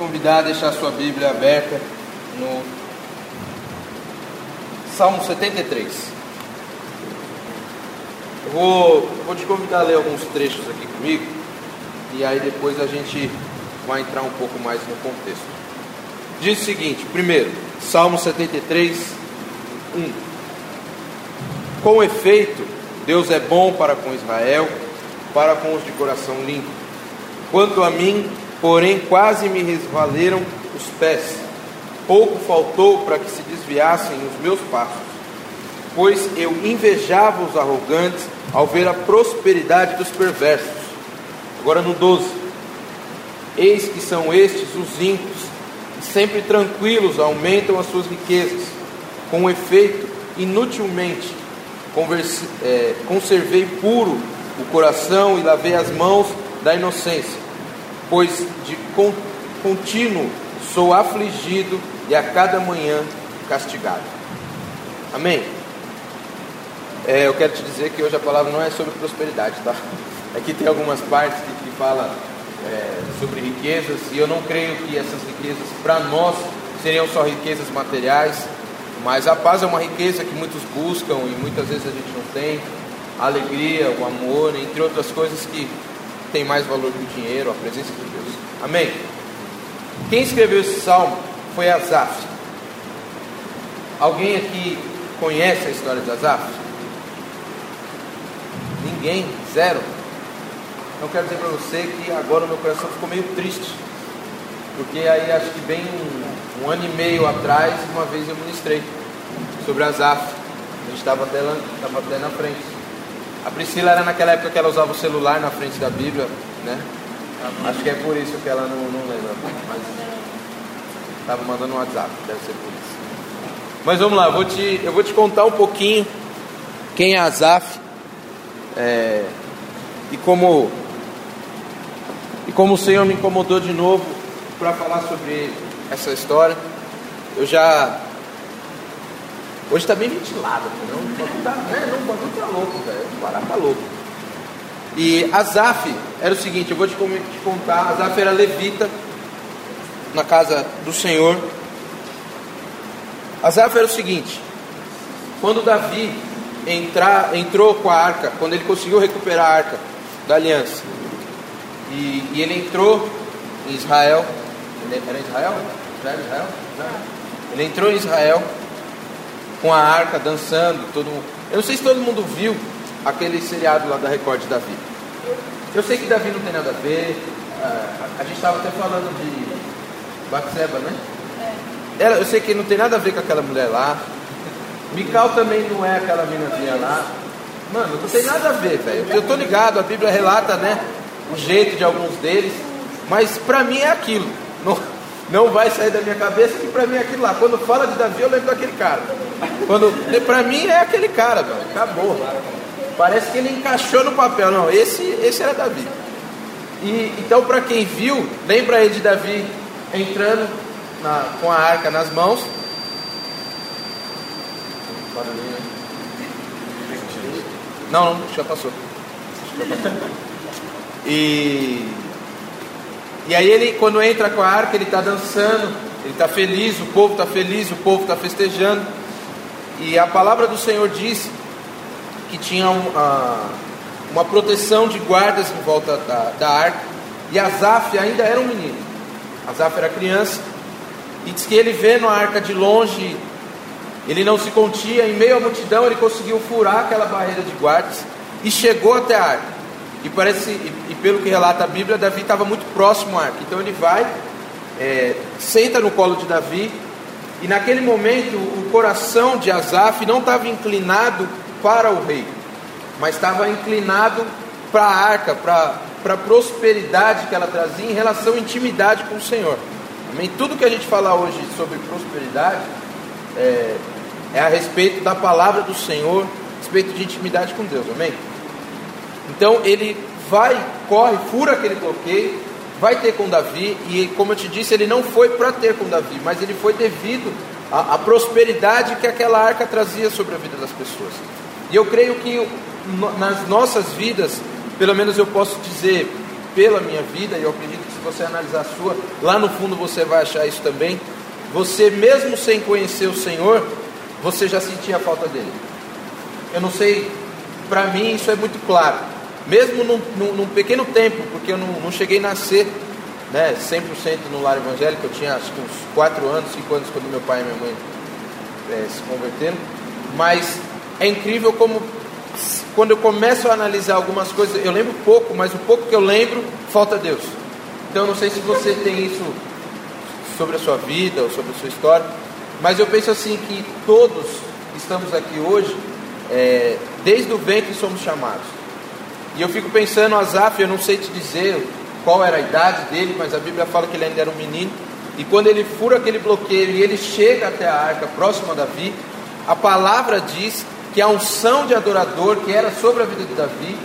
convidar a deixar sua Bíblia aberta no Salmo 73. Eu vou, vou te convidar a ler alguns trechos aqui comigo e aí depois a gente vai entrar um pouco mais no contexto. Diz o seguinte: primeiro, Salmo 73, 1. Com efeito, Deus é bom para com Israel, para com os de coração limpo. Quanto a mim, porém, quase me resvaleram os pés. Pouco faltou para que se desviassem os meus passos, pois eu invejava os arrogantes ao ver a prosperidade dos perversos. Agora no 12. Eis que são estes os ímpios, e sempre tranquilos aumentam as suas riquezas. Com efeito, inutilmente converse, é, conservei puro o coração e lavei as mãos da inocência, pois de contínuo sou afligido e a cada manhã castigado. Amém? É, eu quero te dizer que hoje a palavra não é sobre prosperidade, tá? Aqui tem algumas partes que, que fala é, sobre riquezas e eu não creio que essas riquezas para nós seriam só riquezas materiais, mas a paz é uma riqueza que muitos buscam e muitas vezes a gente não tem. A alegria, o amor, entre outras coisas que tem mais valor que o dinheiro, a presença de Deus. Amém? Quem escreveu esse salmo foi Asaf. Alguém aqui conhece a história de Asaf? Ninguém? Zero? Então quero dizer para você que agora o meu coração ficou meio triste. Porque aí acho que bem um, um ano e meio atrás, uma vez eu ministrei sobre Asaf. A gente estava até, até na frente. A Priscila era naquela época que ela usava o celular na frente da Bíblia, né? Acho que é por isso que ela não, não lembra. Mas estava mandando um WhatsApp, deve ser por isso. Mas vamos lá, eu vou te, eu vou te contar um pouquinho quem é Asaf é, e como e como o Senhor me incomodou de novo para falar sobre essa história. Eu já Hoje está bem ventilado, não? O bagulho tá, né? não, tá louco, velho. O barato tá louco. E Azaf era o seguinte, eu vou te, contar, Azaf era levita na casa do Senhor. Azaf era o seguinte, quando Davi entrar, entrou com a arca, quando ele conseguiu recuperar a arca da aliança, e, e ele entrou em Israel, Israel? Israel, Israel? Ele entrou em Israel com a arca dançando, todo mundo. Eu não sei se todo mundo viu aquele seriado lá da Record de Davi. Eu sei que Davi não tem nada a ver. Ah, a, gente estava até falando de Batseba, né? É. Ela, eu sei que não tem nada a ver com aquela mulher lá. Mical também não é aquela meninazinha lá. Mano, não tem nada a ver, velho. Eu tô ligado, a Bíblia relata, né? O jeito de alguns deles. Mas pra mim é aquilo. Não, não vai sair da minha cabeça que para mim é aquilo lá. Quando fala de Davi, eu lembro daquele cara. Quando para mim é aquele cara, velho. Acabou. Parece que ele encaixou no papel. Não, esse, esse era Davi. E então para quem viu, lembra aí de Davi entrando na, com a arca nas mãos. Não, não, já passou. E e aí ele, quando entra com a arca, ele está dançando, ele está feliz, o povo está feliz, o povo está festejando. E a palavra do Senhor diz que tinha uma, uma proteção de guardas em volta da, da arca. E Azaf ainda era um menino. Azaf era criança. E diz que ele vendo a arca de longe, ele não se contia, em meio à multidão, ele conseguiu furar aquela barreira de guardas e chegou até a arca. E parece, e, pelo que relata a Bíblia, Davi estava muito próximo à arca. Então ele vai, é, senta no colo de Davi, e naquele momento o coração de Asaf não estava inclinado para o rei, mas estava inclinado para a arca, para, a prosperidade que ela trazia em relação à intimidade com o Senhor. Amém? Tudo que a gente fala hoje sobre prosperidade é, é a respeito da palavra do Senhor, a respeito de intimidade com Deus. Amém? Então ele vai, corre, fura aquele bloqueio, vai ter com Davi, e como eu te disse, ele não foi para ter com Davi, mas ele foi devido à, à, prosperidade que aquela arca trazia sobre a vida das pessoas. E eu creio que nas nossas vidas, pelo menos eu posso dizer, pela minha vida, e eu acredito que se você analisar a sua, lá no fundo você vai achar isso também. Você, mesmo sem conhecer o Senhor, você já sentia a falta dele. Eu não sei, para mim isso é muito claro. Mesmo num, num, num pequeno tempo, porque eu não, não cheguei a nascer né, 100% no lar evangélico, eu tinha acho que uns 4 anos, 5 anos quando meu pai e minha mãe é, se converteram. Mas é incrível como quando eu começo a analisar algumas coisas, eu lembro pouco, mas o pouco que eu lembro, falta Deus. Então eu não sei se você tem isso sobre a sua vida ou sobre a sua história, mas eu penso assim que todos estamos aqui hoje, é, desde o ventre somos chamados. E eu fico pensando, Azaf, eu não sei te dizer qual era a idade dele, mas a Bíblia fala que ele ainda era um menino. E quando ele fura aquele bloqueio e ele chega até a arca próxima a Davi, a palavra diz que a unção de adorador que era sobre a vida de Davi,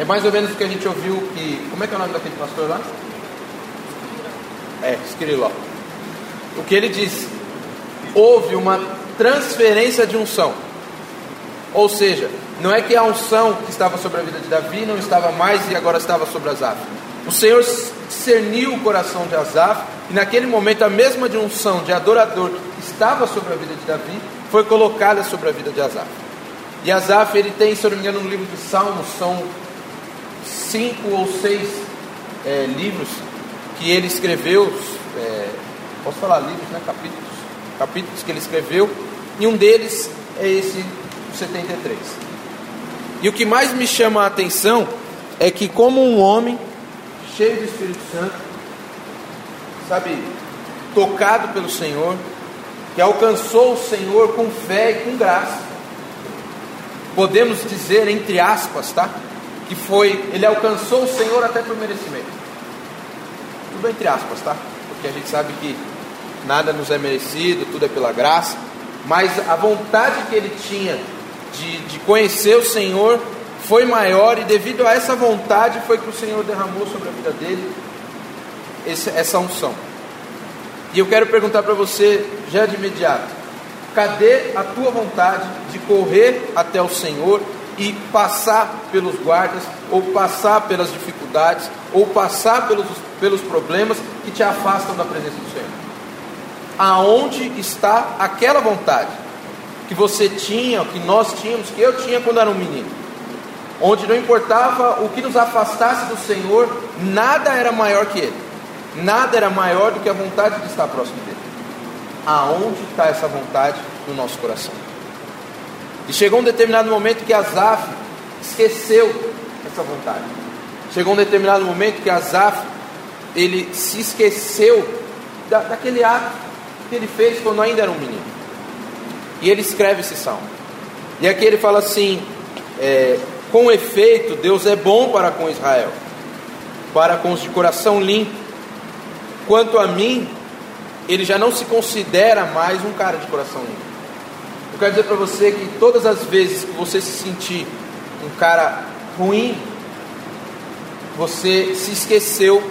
é mais ou menos o que a gente ouviu que. Como é que é o nome daquele pastor lá? É, Esquiriló. O que ele disse? Houve uma transferência de unção. Ou seja, não é que a unção que estava sobre a vida de Davi não estava mais e agora estava sobre Asaf. O Senhor discerniu o coração de Asaf e naquele momento a mesma de unção de adorador que estava sobre a vida de Davi foi colocada sobre a vida de Asaf. E Asaf, ele tem, se eu não me engano, no livro de Salmos, são cinco ou seis é, livros que ele escreveu, é, posso falar livros, né? Capítulos, capítulos que ele escreveu, e um deles é esse 73. E o que mais me chama a atenção é que, como um homem cheio do Espírito Santo, sabe, tocado pelo Senhor, que alcançou o Senhor com fé e com graça, podemos dizer, entre aspas, tá? Que foi, ele alcançou o Senhor até por merecimento. Tudo entre aspas, tá? Porque a gente sabe que nada nos é merecido, tudo é pela graça. Mas a vontade que ele tinha de, de conhecer o Senhor foi maior, e devido a essa vontade foi que o Senhor derramou sobre a vida dele essa unção. E eu quero perguntar para você, já de imediato: Cadê a tua vontade de correr até o Senhor e passar pelos guardas, ou passar pelas dificuldades, ou passar pelos, pelos problemas que te afastam da presença do Senhor? Aonde está aquela vontade que você tinha, que nós tínhamos, que eu tinha quando era um menino? Onde não importava o que nos afastasse do Senhor, nada era maior que Ele, nada era maior do que a vontade de estar próximo dele aonde está essa vontade no nosso coração. E chegou um determinado momento que Asaf esqueceu essa vontade. Chegou um determinado momento que Asaf ele se esqueceu da, daquele ato que ele fez quando ainda era um menino. E ele escreve esse salmo. E aqui ele fala assim: é, com efeito, Deus é bom para com Israel, para com os de coração limpo. Quanto a mim, ele já não se considera mais um cara de coração limpo. Eu quero dizer para você que todas as vezes que você se sentir um cara ruim, você se esqueceu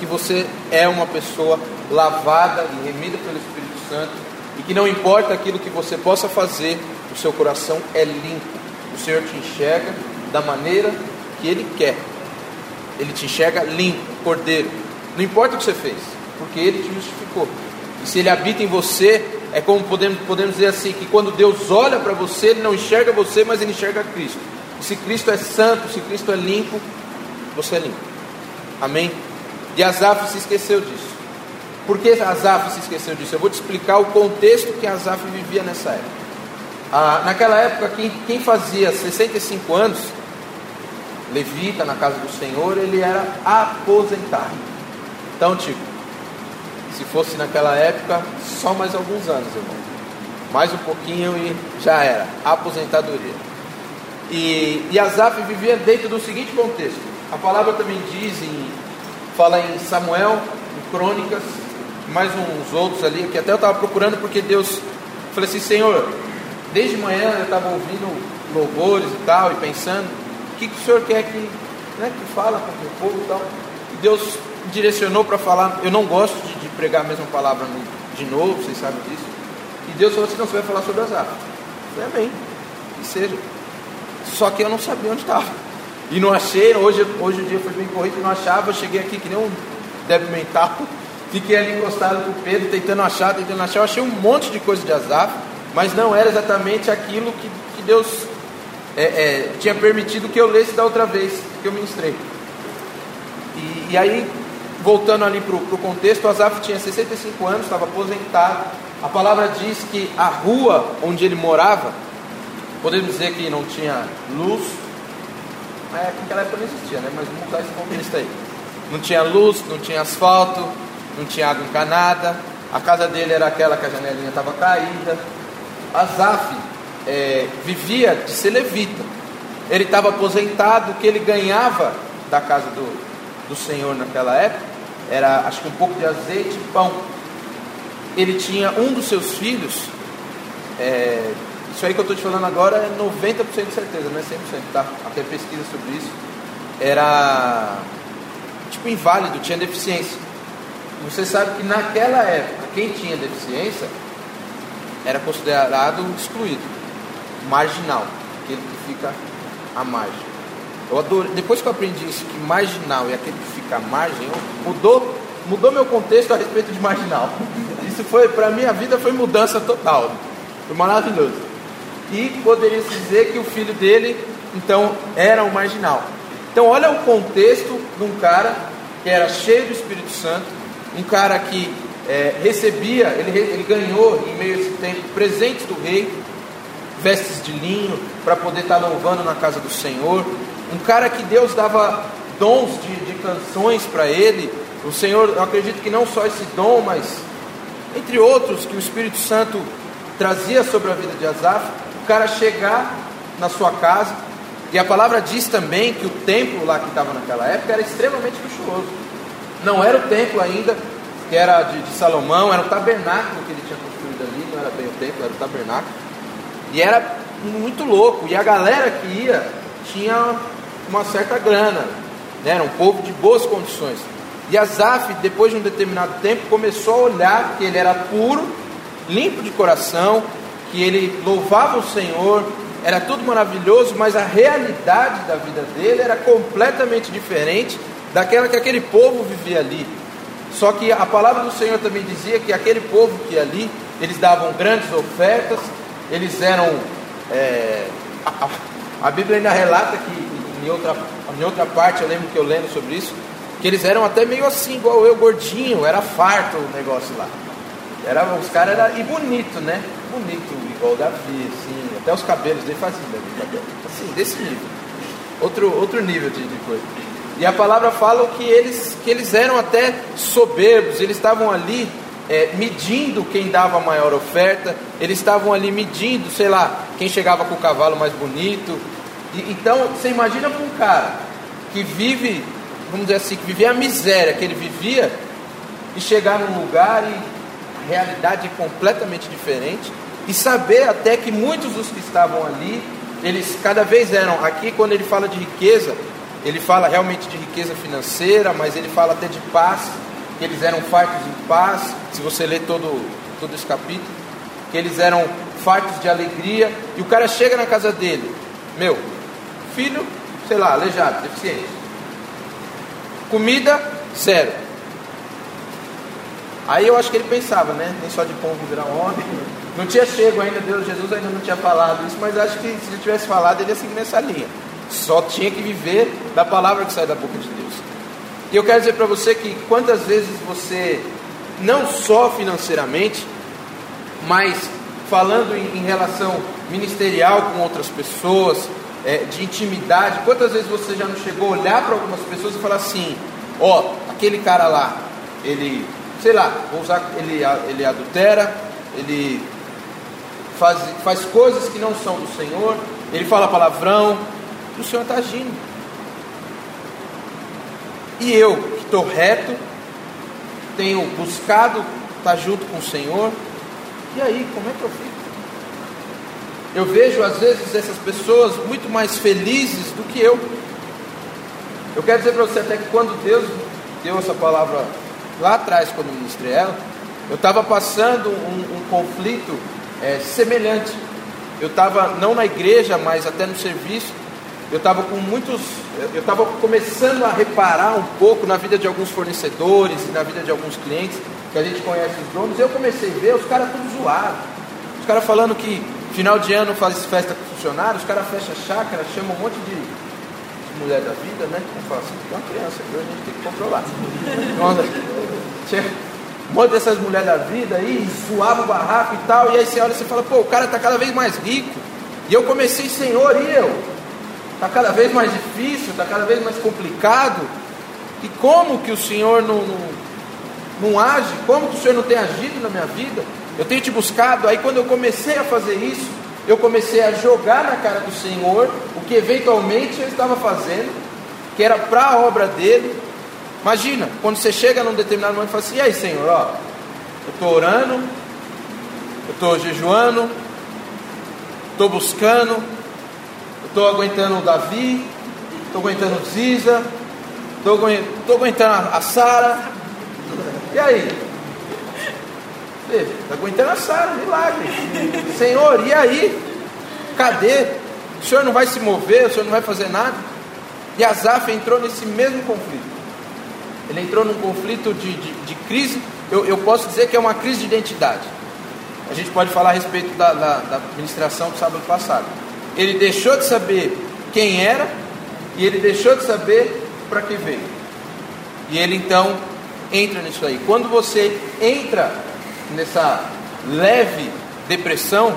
que você é uma pessoa lavada e remida pelo Espírito Santo e que não importa aquilo que você possa fazer, o seu coração é limpo. O Senhor te enxerga da maneira que Ele quer. Ele te enxerga limpo, cordeiro. Não importa o que você fez, porque Ele te justificou. E se Ele habita em você, é como podemos, podemos dizer assim: que quando Deus olha para você, Ele não enxerga você, mas Ele enxerga Cristo. E se Cristo é santo, se Cristo é limpo, você é limpo. Amém? E Asaf se esqueceu disso. Por que Asaf se esqueceu disso? Eu vou te explicar o contexto que Asaf vivia nessa época. Ah, naquela época, quem, quem fazia 65 anos, levita na casa do Senhor, ele era aposentado. Então, tipo, se fosse naquela época, só mais alguns anos, irmão. Mais um pouquinho e já era. Aposentadoria. E, e Asaf vivia dentro do seguinte contexto. A palavra também diz, em, fala em Samuel, em Crônicas, mais uns outros ali, que até eu estava procurando porque Deus. Falei assim, Senhor, desde manhã eu estava ouvindo louvores e tal, e pensando, o que, que o Senhor quer que, né, que fala com o povo e tal. E Deus direcionou para falar, eu não gosto de, de, pregar a mesma palavra de novo, vocês sabem disso. E Deus falou assim, não, você vai falar sobre as árvores. Eu falei, amém, que seja. Só que eu não sabia onde estava. e não achei. Hoje, hoje o dia foi bem corrido, não achava. Cheguei aqui que nem um débil mental. Fiquei ali encostado com o Pedro, tentando achar, tentando achar. Eu achei um monte de coisa de Asaf, mas não era exatamente aquilo que, que Deus é, é, tinha permitido que eu lesse da outra vez que eu ministrei. E, e aí, voltando ali para o contexto, Asaf tinha 65 anos, estava aposentado. A palavra diz que a rua onde ele morava, podemos dizer que não tinha luz, é, naquela época não existia, né? Mas vamos usar esse contexto aí. Não tinha luz, não tinha asfalto, não tinha água encanada. A casa dele era aquela que a janelinha estava caída. Asaf é, vivia de ser levita. Ele estava aposentado, o que ele ganhava da casa do, do Senhor naquela época era acho que um pouco de azeite e pão. Ele tinha um dos seus filhos, é, isso aí que eu estou te falando agora é 90% de certeza, não é 100%, tá? Até pesquisa sobre isso. Era tipo inválido, tinha deficiência. Você sabe que naquela época, quem tinha deficiência era considerado excluído, marginal, aquele que fica à margem. Eu adoro, depois que eu aprendi isso, que marginal é aquele que fica à margem, mudou, mudou meu contexto a respeito de marginal. Isso foi, para minha vida, foi mudança total. Foi maravilhoso. E poderia se dizer que o filho dele, então, era um marginal. Então, olha o contexto de um cara que era cheio do Espírito Santo, um cara que é, recebia, ele, ele ganhou em meio a esse tempo presentes do rei, vestes de linho, para poder estar tá louvando na casa do Senhor, um cara que Deus dava dons de, de canções para ele. O Senhor, eu acredito que não só esse dom, mas entre outros que o Espírito Santo trazia sobre a vida de Asaf, o cara chegar na sua casa, e a palavra diz também que o templo lá que estava naquela época era extremamente luxuoso. Não era o templo ainda, que era de, de, Salomão, era o tabernáculo que ele tinha construído ali, não era bem o templo, era o tabernáculo. E era muito louco. E a galera que ia tinha uma certa grana, né? era um povo de boas condições. E Asaf, depois de um determinado tempo, começou a olhar que ele era puro, limpo de coração, que ele louvava o Senhor, era tudo maravilhoso, mas a realidade da vida dele era completamente diferente daquela que aquele povo vivia ali. Só que a palavra do Senhor também dizia que aquele povo que ali, eles davam grandes ofertas, eles eram. É, a, a, Bíblia ainda relata que em outra, em outra parte, eu lembro que eu lendo sobre isso, que eles eram até meio assim, igual eu, gordinho, era farto o negócio lá. Era, os caras eram. E bonito, né? Bonito, igual o Davi, assim, até os cabelos dele faziam, né? assim, desse nível. Outro, outro nível de, de coisa. E a palavra fala que eles, que eles eram até soberbos, eles estavam ali é, medindo quem dava a maior oferta, eles estavam ali medindo, sei lá, quem chegava com o cavalo mais bonito. E, então, você imagina para um cara que vive, vamos dizer assim, que vivia a miséria que ele vivia, e chegar num lugar e realidade completamente diferente, e saber até que muitos dos que estavam ali, eles cada vez eram, aqui quando ele fala de riqueza, ele fala realmente de riqueza financeira, mas ele fala até de paz, que eles eram fartos em paz, se você ler todo, todo esse capítulo, que eles eram fartos de alegria, e o cara chega na casa dele, meu, filho, sei lá, aleijado, deficiente, comida, zero. Aí eu acho que ele pensava, né? Nem só de pão viverá homem. Não tinha chego ainda, Deus, Jesus ainda não tinha falado isso, mas acho que se ele tivesse falado, ele ia seguir nessa linha. Só tinha que viver da palavra que sai da boca de Deus. E eu quero dizer para você que quantas vezes você, não só financeiramente, mas falando em, em relação ministerial com outras pessoas, é, de intimidade, quantas vezes você já não chegou a olhar para algumas pessoas e falar assim: ó, oh, aquele cara lá, ele, sei lá, vou usar, ele, ele adultera, ele faz, faz coisas que não são do Senhor, ele fala palavrão, o Senhor está agindo. E eu, que estou reto, tenho buscado estar junto com o Senhor, e aí, como é que eu fico? Eu vejo às vezes essas pessoas muito mais felizes do que eu. Eu quero dizer para você até que quando Deus deu essa palavra lá atrás, quando eu ministrei ela, eu estava passando um, um conflito é, semelhante. Eu estava não na igreja, mas até no serviço, eu estava com muitos, eu estava começando a reparar um pouco na vida de alguns fornecedores e na vida de alguns clientes que a gente conhece os donos. Eu comecei a ver os caras tudo zoados, os caras falando que final de ano faz festa com funcionários, os caras fecham chácara, chamam um monte de, de mulher da vida, né? Eu falo assim, tem uma criança, viu? a gente tem que controlar. Tinha um monte dessas mulheres da vida aí, zoava o barraco e tal, e aí você olha e você fala, pô, o cara está cada vez mais rico. E eu comecei, Senhor, e eu? Está cada vez mais difícil, está cada vez mais complicado. E como que o Senhor não, não, não age? Como que o Senhor não tem agido na minha vida? Eu tenho te buscado. Aí quando eu comecei a fazer isso, eu comecei a jogar na cara do Senhor o que eventualmente eu estava fazendo, que era para a obra dele. Imagina, quando você chega num determinado momento e fala assim: e aí, Senhor, ó, eu estou orando, eu estou jejuando, estou buscando, estou aguentando o Davi, estou aguentando o Ziza, estou aguentando a Sara. E aí? Está aguentando a Sara, milagre. Senhor, e aí? Cadê? O senhor não vai se mover, o senhor não vai fazer nada? E Azaf entrou nesse mesmo conflito. Ele entrou num conflito de, de, de crise, eu, eu, posso dizer que é uma crise de identidade. A gente pode falar a respeito da, da, da administração do sábado passado. Ele deixou de saber quem era e ele deixou de saber para que veio. E ele então entra nisso aí. Quando você entra nessa leve depressão,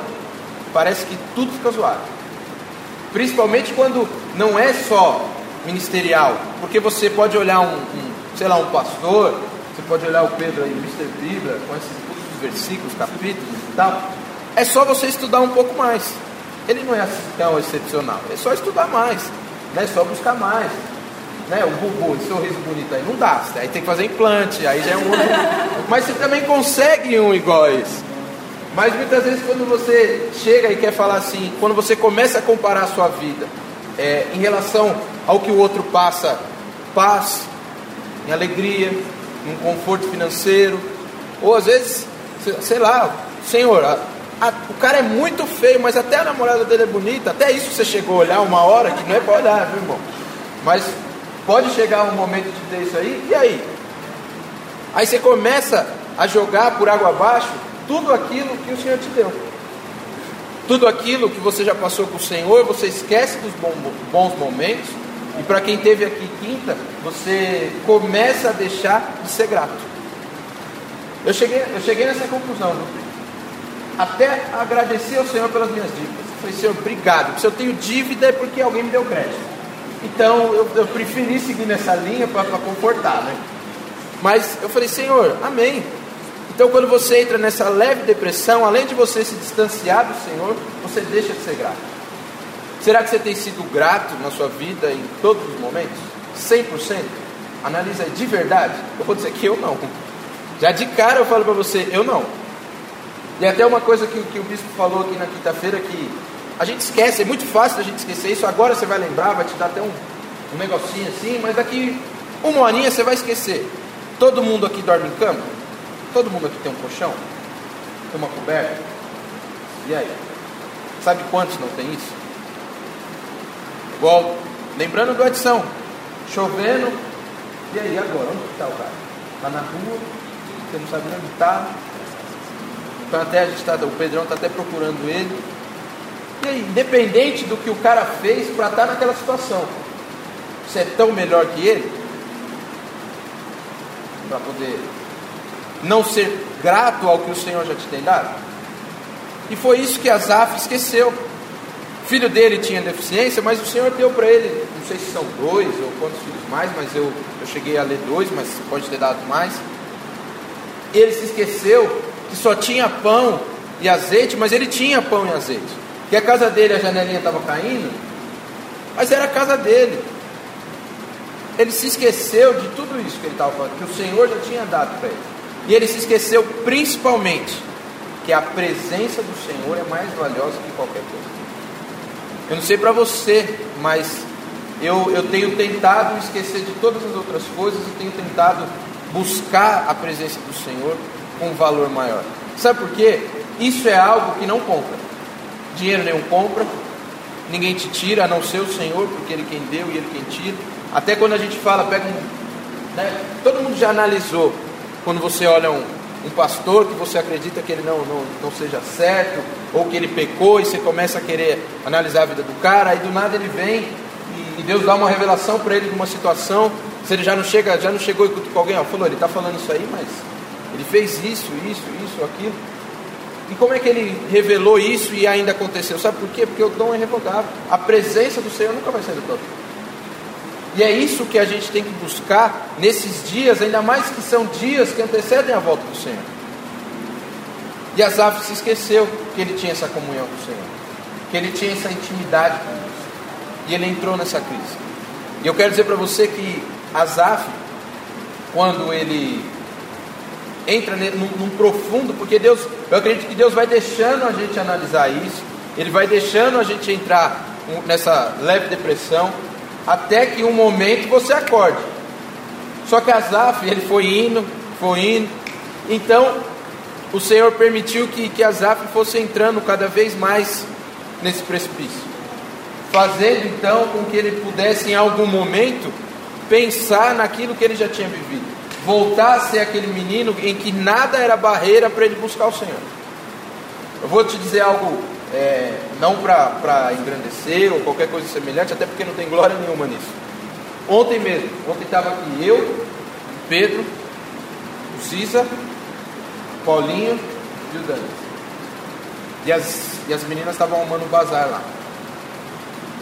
parece que tudo fica zoado. Principalmente quando não é só ministerial, porque você pode olhar um, um sei lá, um pastor, você pode olhar o Pedro aí, Mr. Bíblia, com esses versículos, capítulos e tal. É só você estudar um pouco mais. Ele não é tão excepcional. É só estudar mais, né? É só buscar mais. Né? O bubu, esse sorriso bonito aí, não dá. Aí tem que fazer implante, aí já é um outro. Mas você também consegue um igual a esse. Mas muitas vezes quando você chega e quer falar assim, quando você começa a comparar a sua vida é, em relação ao que o outro passa, paz, em alegria, em conforto financeiro, ou às vezes, sei lá, Senhor, a, o cara é muito feio, mas até a namorada dele é bonita. Até isso você chegou a olhar uma hora que não é para olhar, viu, irmão? Mas pode chegar um momento de ter isso aí, e aí? Aí você começa a jogar por água abaixo tudo aquilo que o Senhor te deu. Tudo aquilo que você já passou com o Senhor, você esquece dos bons momentos. E para quem teve aqui quinta, você começa a deixar de ser grato. Eu cheguei, eu cheguei nessa conclusão, viu? Até agradecer ao Senhor pelas minhas dívidas. Eu falei, Senhor, obrigado. Se eu tenho dívida é porque alguém me deu crédito. Então eu, eu preferi seguir nessa linha para confortar, né? Mas eu falei, Senhor, amém. Então quando você entra nessa leve depressão, além de você se distanciar do Senhor, você deixa de ser grato. Será que você tem sido grato na sua vida em todos os momentos? 100%? Analisa de verdade. Eu vou dizer que eu não. Já de cara eu falo para você, eu não. E até uma coisa que, que o bispo falou aqui na quinta-feira que a gente esquece, é muito fácil a gente esquecer isso. Agora você vai lembrar, vai te dar até um, um negocinho assim, mas daqui uma horinha você vai esquecer. Todo mundo aqui dorme em cama? Todo mundo aqui tem um colchão? Tem uma coberta? E aí? Sabe quantos não tem isso? Igual, lembrando do adição, chovendo, e aí agora? Onde está o cara? Está na rua, você não sabe onde está, então até a gente está, o Pedrão está até procurando ele. E aí, independente do que o cara fez para estar tá naquela situação, você é tão melhor que ele para poder não ser grato ao que o Senhor já te tem dado? E foi isso que Asaf esqueceu. O filho dele tinha deficiência, mas o Senhor deu para ele, não sei se são dois ou quantos filhos mais, mas eu, eu cheguei a ler dois, mas pode ter dado mais. Ele se esqueceu que só tinha pão e azeite, mas ele tinha pão e azeite. Que a casa dele, a janelinha estava caindo, mas era a casa dele. Ele se esqueceu de tudo isso que ele estava falando, que o Senhor já tinha dado para ele. E ele se esqueceu principalmente que a presença do Senhor é mais valiosa que qualquer coisa. Eu não sei para você, mas eu, eu tenho tentado esquecer de todas as outras coisas e tenho tentado buscar a presença do Senhor um valor maior. Sabe por quê? Isso é algo que não compra. Dinheiro nenhum compra, ninguém te tira, a não ser o Senhor, porque Ele quem deu e Ele quem tira. Até quando a gente fala, pega um. Né, todo mundo já analisou, quando você olha um, um pastor que você acredita que ele não, não, não seja certo, ou que ele pecou, e você começa a querer analisar a vida do cara, aí do nada ele vem e, e Deus dá uma revelação para ele de uma situação. Se ele já não chega, já não chegou e com alguém, ó, falou, ele está falando isso aí, mas ele fez isso, isso, isso, aquilo. E como é que ele revelou isso e ainda aconteceu? Sabe por quê? Porque o dom é revogável. A presença do Senhor nunca vai sair do toque. E é isso que a gente tem que buscar nesses dias, ainda mais que são dias que antecedem a volta do Senhor. E Asaf se esqueceu que ele tinha essa comunhão com o Senhor, que ele tinha essa intimidade com Deus. E ele entrou nessa crise. E eu quero dizer para você que Asaf, quando ele entra num, num, profundo, porque Deus, eu acredito que Deus vai deixando a gente analisar isso, Ele vai deixando a gente entrar nessa leve depressão, até que um momento você acorde. Só que Asaf, ele foi indo, foi indo, então o Senhor permitiu que, que Asaf fosse entrando cada vez mais nesse precipício, fazendo então com que ele pudesse em algum momento pensar naquilo que ele já tinha vivido voltar a ser aquele menino em que nada era barreira para ele buscar o Senhor. Eu vou te dizer algo, é, não para engrandecer ou qualquer coisa semelhante, até porque não tem glória nenhuma nisso. Ontem mesmo, ontem estava aqui eu, Pedro, o Cisa, Paulinho e o Dani. E as, e as meninas estavam arrumando um bazar lá.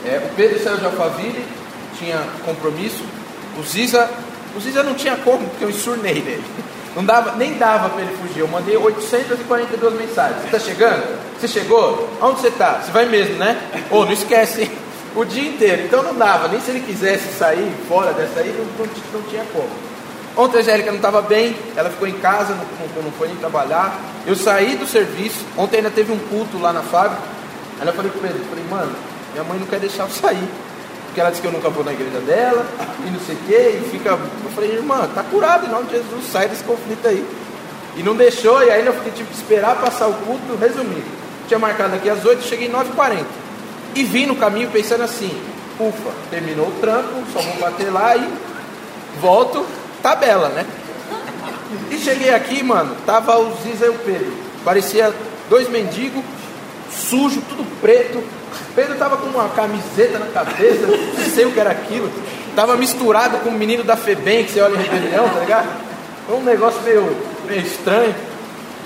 É, o Pedro saiu de Alphaville, tinha compromisso. O Ziza o Ziza não tinha como, porque eu ensurnei nele. Não dava, nem dava para ele fugir. Eu mandei 842 mensagens. Você está chegando? Você chegou? Onde você está? Você vai mesmo, né? Ô, oh, não esquece? O dia inteiro. Então não dava. Nem se ele quisesse sair fora dessa aí, não, não, não tinha como. Ontem a Angélica não estava bem, ela ficou em casa, não, não, foi nem trabalhar. Eu saí do serviço, ontem ainda teve um culto lá na fábrica. Aí eu falei com Pedro, falei, mano, minha mãe não quer deixar eu sair porque ela disse que eu nunca vou na igreja dela, e não sei o quê, e fica. Eu falei, irmã, tá curado em nome de Jesus, sai desse conflito aí. E não deixou, e aí eu fiquei, que esperar passar o culto, resumindo. Tinha marcado aqui às 8, cheguei 9h40. E vim no caminho pensando assim, ufa, terminou o trampo, só vou bater lá e volto, tabela, né? E cheguei aqui, mano, tava o Ziza e o Pedro. Parecia dois mendigos, sujo, tudo preto, Pedro estava com uma camiseta na cabeça, não sei o que era aquilo. Estava misturado com o menino da Febem, que você olha em rebelião, tá ligado? Foi um negócio meio, meio estranho.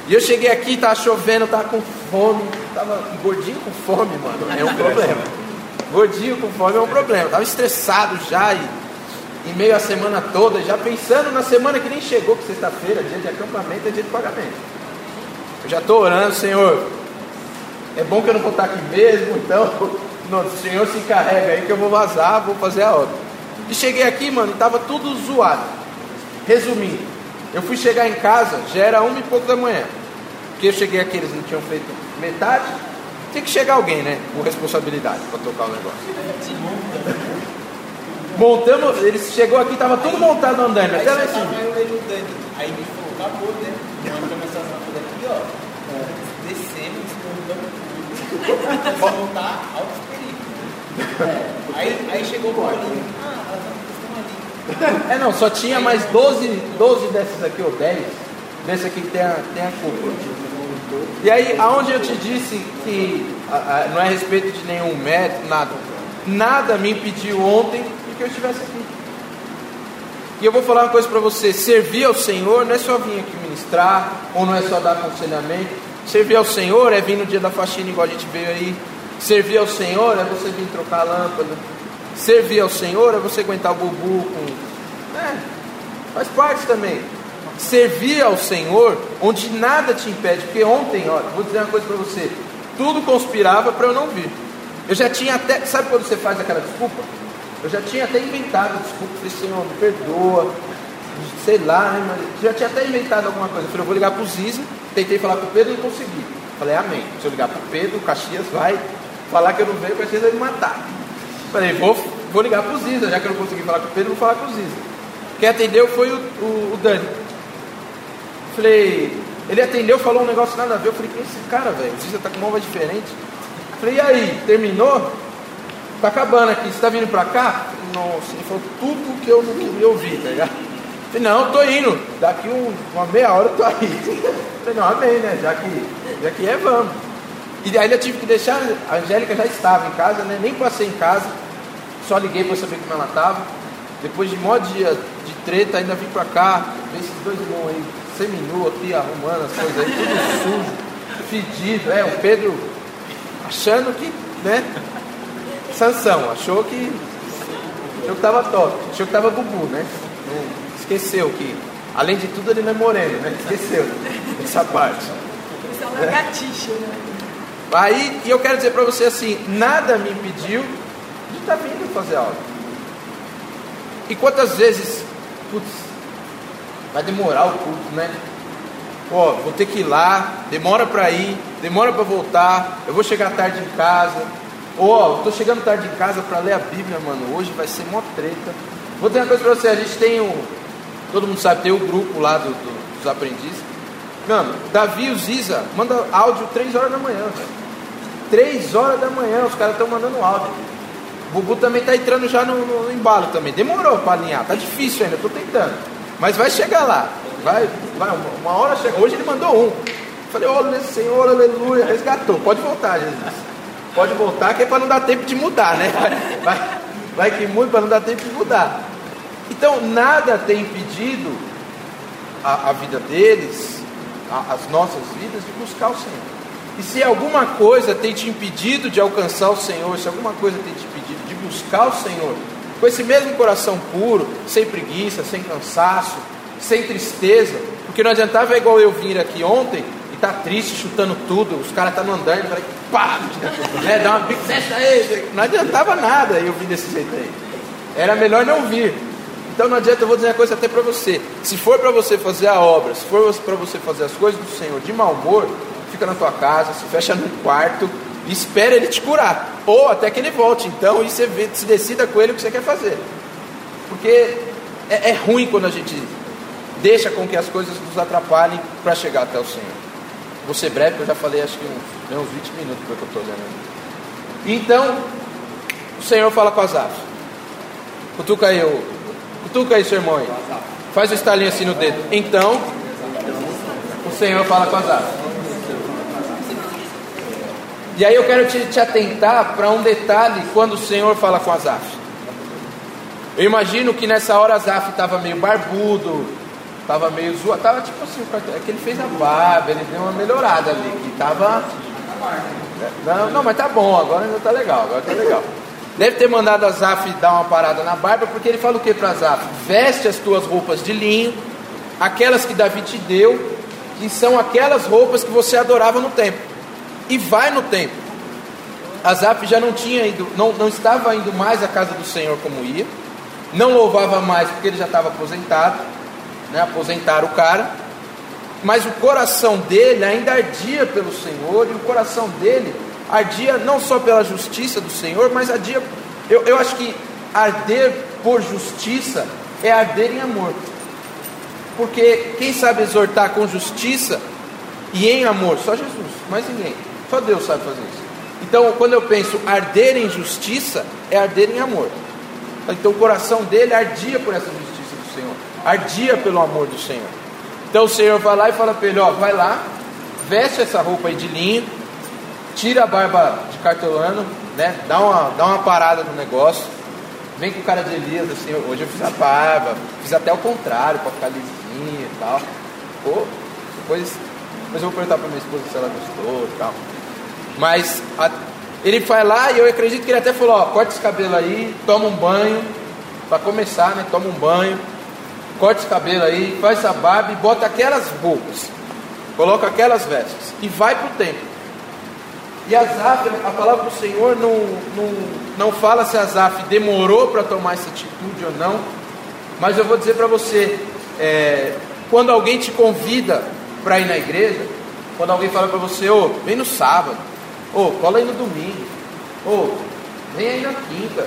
E eu cheguei aqui, tava chovendo, tava com fome. Tava gordinho com fome, mano. É um problema. Gordinho com fome é um problema. Tava estressado já e em meio à semana toda, já pensando na semana que nem chegou, que sexta-feira, dia de acampamento, é dia de pagamento. Eu já estou orando, Senhor, é bom que eu não vou estar aqui mesmo, então o Senhor se encarrega aí que eu vou vazar, vou fazer a obra. E cheguei aqui, mano, e tava tudo zoado. Resumindo, eu fui chegar em casa, já era uma e pouco da manhã. Porque eu cheguei aqui, eles não tinham feito metade. Tem que chegar alguém, né? Com responsabilidade para tocar o negócio. Montamos, ele chegou aqui, tava tudo montado andando, até lá. Aí ele falou, acabou, né? Vamos começar a aqui, ó voltar altos perigos. É. Aí, aí chegou o Paulinho. Ah, elas estão ali. É não, só tinha mais 12, 12 dessas aqui, ou 10. Desse aqui que tem a, tem a cúpula. E aí, aonde eu te disse que a, a, não é a respeito de nenhum mérito, nada. Nada me impediu ontem de que eu estivesse aqui. E eu vou falar uma coisa para você: servir ao Senhor não é só vir aqui ministrar, ou não é só dar aconselhamento. Servir ao Senhor é vir no dia da faxina, igual a gente veio aí. Servir ao Senhor é você vir trocar a lâmpada. Servir ao Senhor é você aguentar o bubu com. É, faz parte também. Servir ao Senhor, onde nada te impede. Porque ontem, ó, vou dizer uma coisa para você: tudo conspirava para eu não vir. Eu já tinha até. Sabe quando você faz aquela desculpa? Eu já tinha até inventado desculpa. Falei, Senhor, me perdoa. Sei lá, né, mas já tinha até inventado alguma coisa. Eu falei, eu vou ligar para o Tentei falar com o Pedro não consegui. Falei, amém. Se eu ligar para o Pedro, o Caxias vai falar que eu não veio, o Caxias vai me matar. Falei, vou, vou ligar para o Ziza, já que eu não consegui falar com o Pedro, vou falar com o Ziza. Quem atendeu foi o, o, o Dani. Falei, ele atendeu, falou um negócio nada a ver. Eu falei, quem é esse cara, velho? O Ziza tá com uma voz diferente. Falei, e aí, terminou? tá acabando aqui, você está vindo para cá? Nossa, ele falou tudo que eu não queria ouvir, tá ligado? Falei, não, tô indo, daqui um, uma meia hora eu tô aí. Falei, não, amém, né? Já que, já que é, vamos. E aí eu tive que deixar, a Angélica já estava em casa, né? Nem passei em casa, só liguei para saber como ela estava. Depois de mó dia de treta, ainda vim para cá, ver esses dois irmãos aí, seminu aqui, arrumando as coisas aí, tudo sujo, fedido. É, o Pedro achando que, né? Sansão, achou que achou que tava top, achou que tava bubu, né? Esqueceu que, além de tudo, ele não é moreno, né? Esqueceu essa parte. Isso é uma gatixa, né? Aí, e eu quero dizer para você assim: nada me impediu de estar tá vindo fazer aula. E quantas vezes, putz, vai demorar o culto, né? Ó, vou ter que ir lá, demora para ir, demora para voltar, eu vou chegar tarde em casa. Ó, tô chegando tarde em casa para ler a Bíblia, mano. Hoje vai ser mó treta. Vou ter uma coisa para você, a gente tem um, todo mundo sabe, tem o grupo lá do, do, dos aprendizes. Mano, Davi e o Ziza manda áudio 3 horas da manhã, velho. 3 horas da manhã, os caras estão mandando áudio. O Bubu também está entrando já no, no, embalo também. Demorou para alinhar, tá difícil ainda, estou tentando. Mas vai chegar lá. Vai, vai, uma hora chega. Hoje ele mandou um. Falei, olha Senhor, aleluia, resgatou. Pode voltar, Jesus. Pode voltar, que é para não dar tempo de mudar, né? Vai, vai, vai que muda para não dar tempo de mudar. Então, nada tem impedido a, a vida deles, a, as nossas vidas, de buscar o Senhor. E se alguma coisa tem te impedido de alcançar o Senhor, se alguma coisa tem te impedido de buscar o Senhor, com esse mesmo coração puro, sem preguiça, sem cansaço, sem tristeza, porque não adiantava igual eu vir aqui ontem e tá triste, chutando tudo, os caras estão tá andando, falei, pá, né, dá uma festa aí, não adiantava nada eu vir desse jeito aí. Era melhor não vir. Então não adianta, eu vou dizer uma coisa até para você. Se for para você fazer a obra, se for para você fazer as coisas do Senhor de mau humor, fica na tua casa, se fecha no quarto e espera ele te curar. Ou até que ele volte. Então, e você vê, se decida com ele o que você quer fazer. Porque é, é ruim quando a gente deixa com que as coisas nos atrapalhem para chegar até o Senhor. Vou ser breve, porque eu já falei acho que uns, uns 20 minutos que eu estou olhando. Então, o Senhor fala com Asaf. Cutuca aí o Cutuca aí, seu irmão. Aí. Faz o estalinho assim no dedo. Então, o Senhor fala com Azaf. E aí eu quero te, te atentar para um detalhe quando o Senhor fala com Azaf. Eu imagino que nessa hora Azaf estava meio barbudo, estava meio zoado, estava tipo assim, é que ele fez a barba, ele deu uma melhorada ali, que estava. Não, não, mas tá bom, agora ainda tá legal, agora tá legal. Deve ter mandado a Zaf dar uma parada na barba, porque ele fala o que para Zaf? Veste as tuas roupas de linho, aquelas que Davi te deu, que são aquelas roupas que você adorava no templo, e vai no templo. Asaf já não tinha ido, não, não estava indo mais à casa do Senhor como ia, não louvava mais porque ele já estava aposentado, né, aposentaram o cara, mas o coração dele ainda ardia pelo Senhor, e o coração dele ardia não só pela justiça do Senhor, mas ardia. Eu, eu acho que arder por justiça é arder em amor. Porque quem sabe exortar com justiça e em amor? Só Jesus, mais ninguém. Só Deus sabe fazer isso. Então, quando eu penso arder em justiça, é arder em amor. Então, o coração dele ardia por essa justiça do Senhor, ardia pelo amor do Senhor. Então, o Senhor vai lá e fala para ele: Ó, vai lá, veste essa roupa aí de linho, tira a barba de cartolano, né? Dá uma, dá uma parada no negócio. Vem com o cara de Elias, assim, hoje eu fiz a barba, fiz até o contrário, para ficar lisinho e tal. Pô, depois, depois eu vou perguntar para minha esposa se ela gostou e tal. Mas a, ele vai lá e eu acredito que ele até falou, ó, corta esse cabelo aí, toma um banho, para começar, né? Toma um banho, corta esse cabelo aí, faz essa barba e bota aquelas roupas, coloca aquelas vestes e vai para o templo. E Azaf, a palavra do Senhor não, não, não fala se Azaf demorou para tomar essa atitude ou não, mas eu vou dizer para você: é, quando alguém te convida para ir na igreja, quando alguém fala para você, ô, oh, vem no sábado, ô, oh, cola aí no domingo, ô, oh, vem aí na quinta,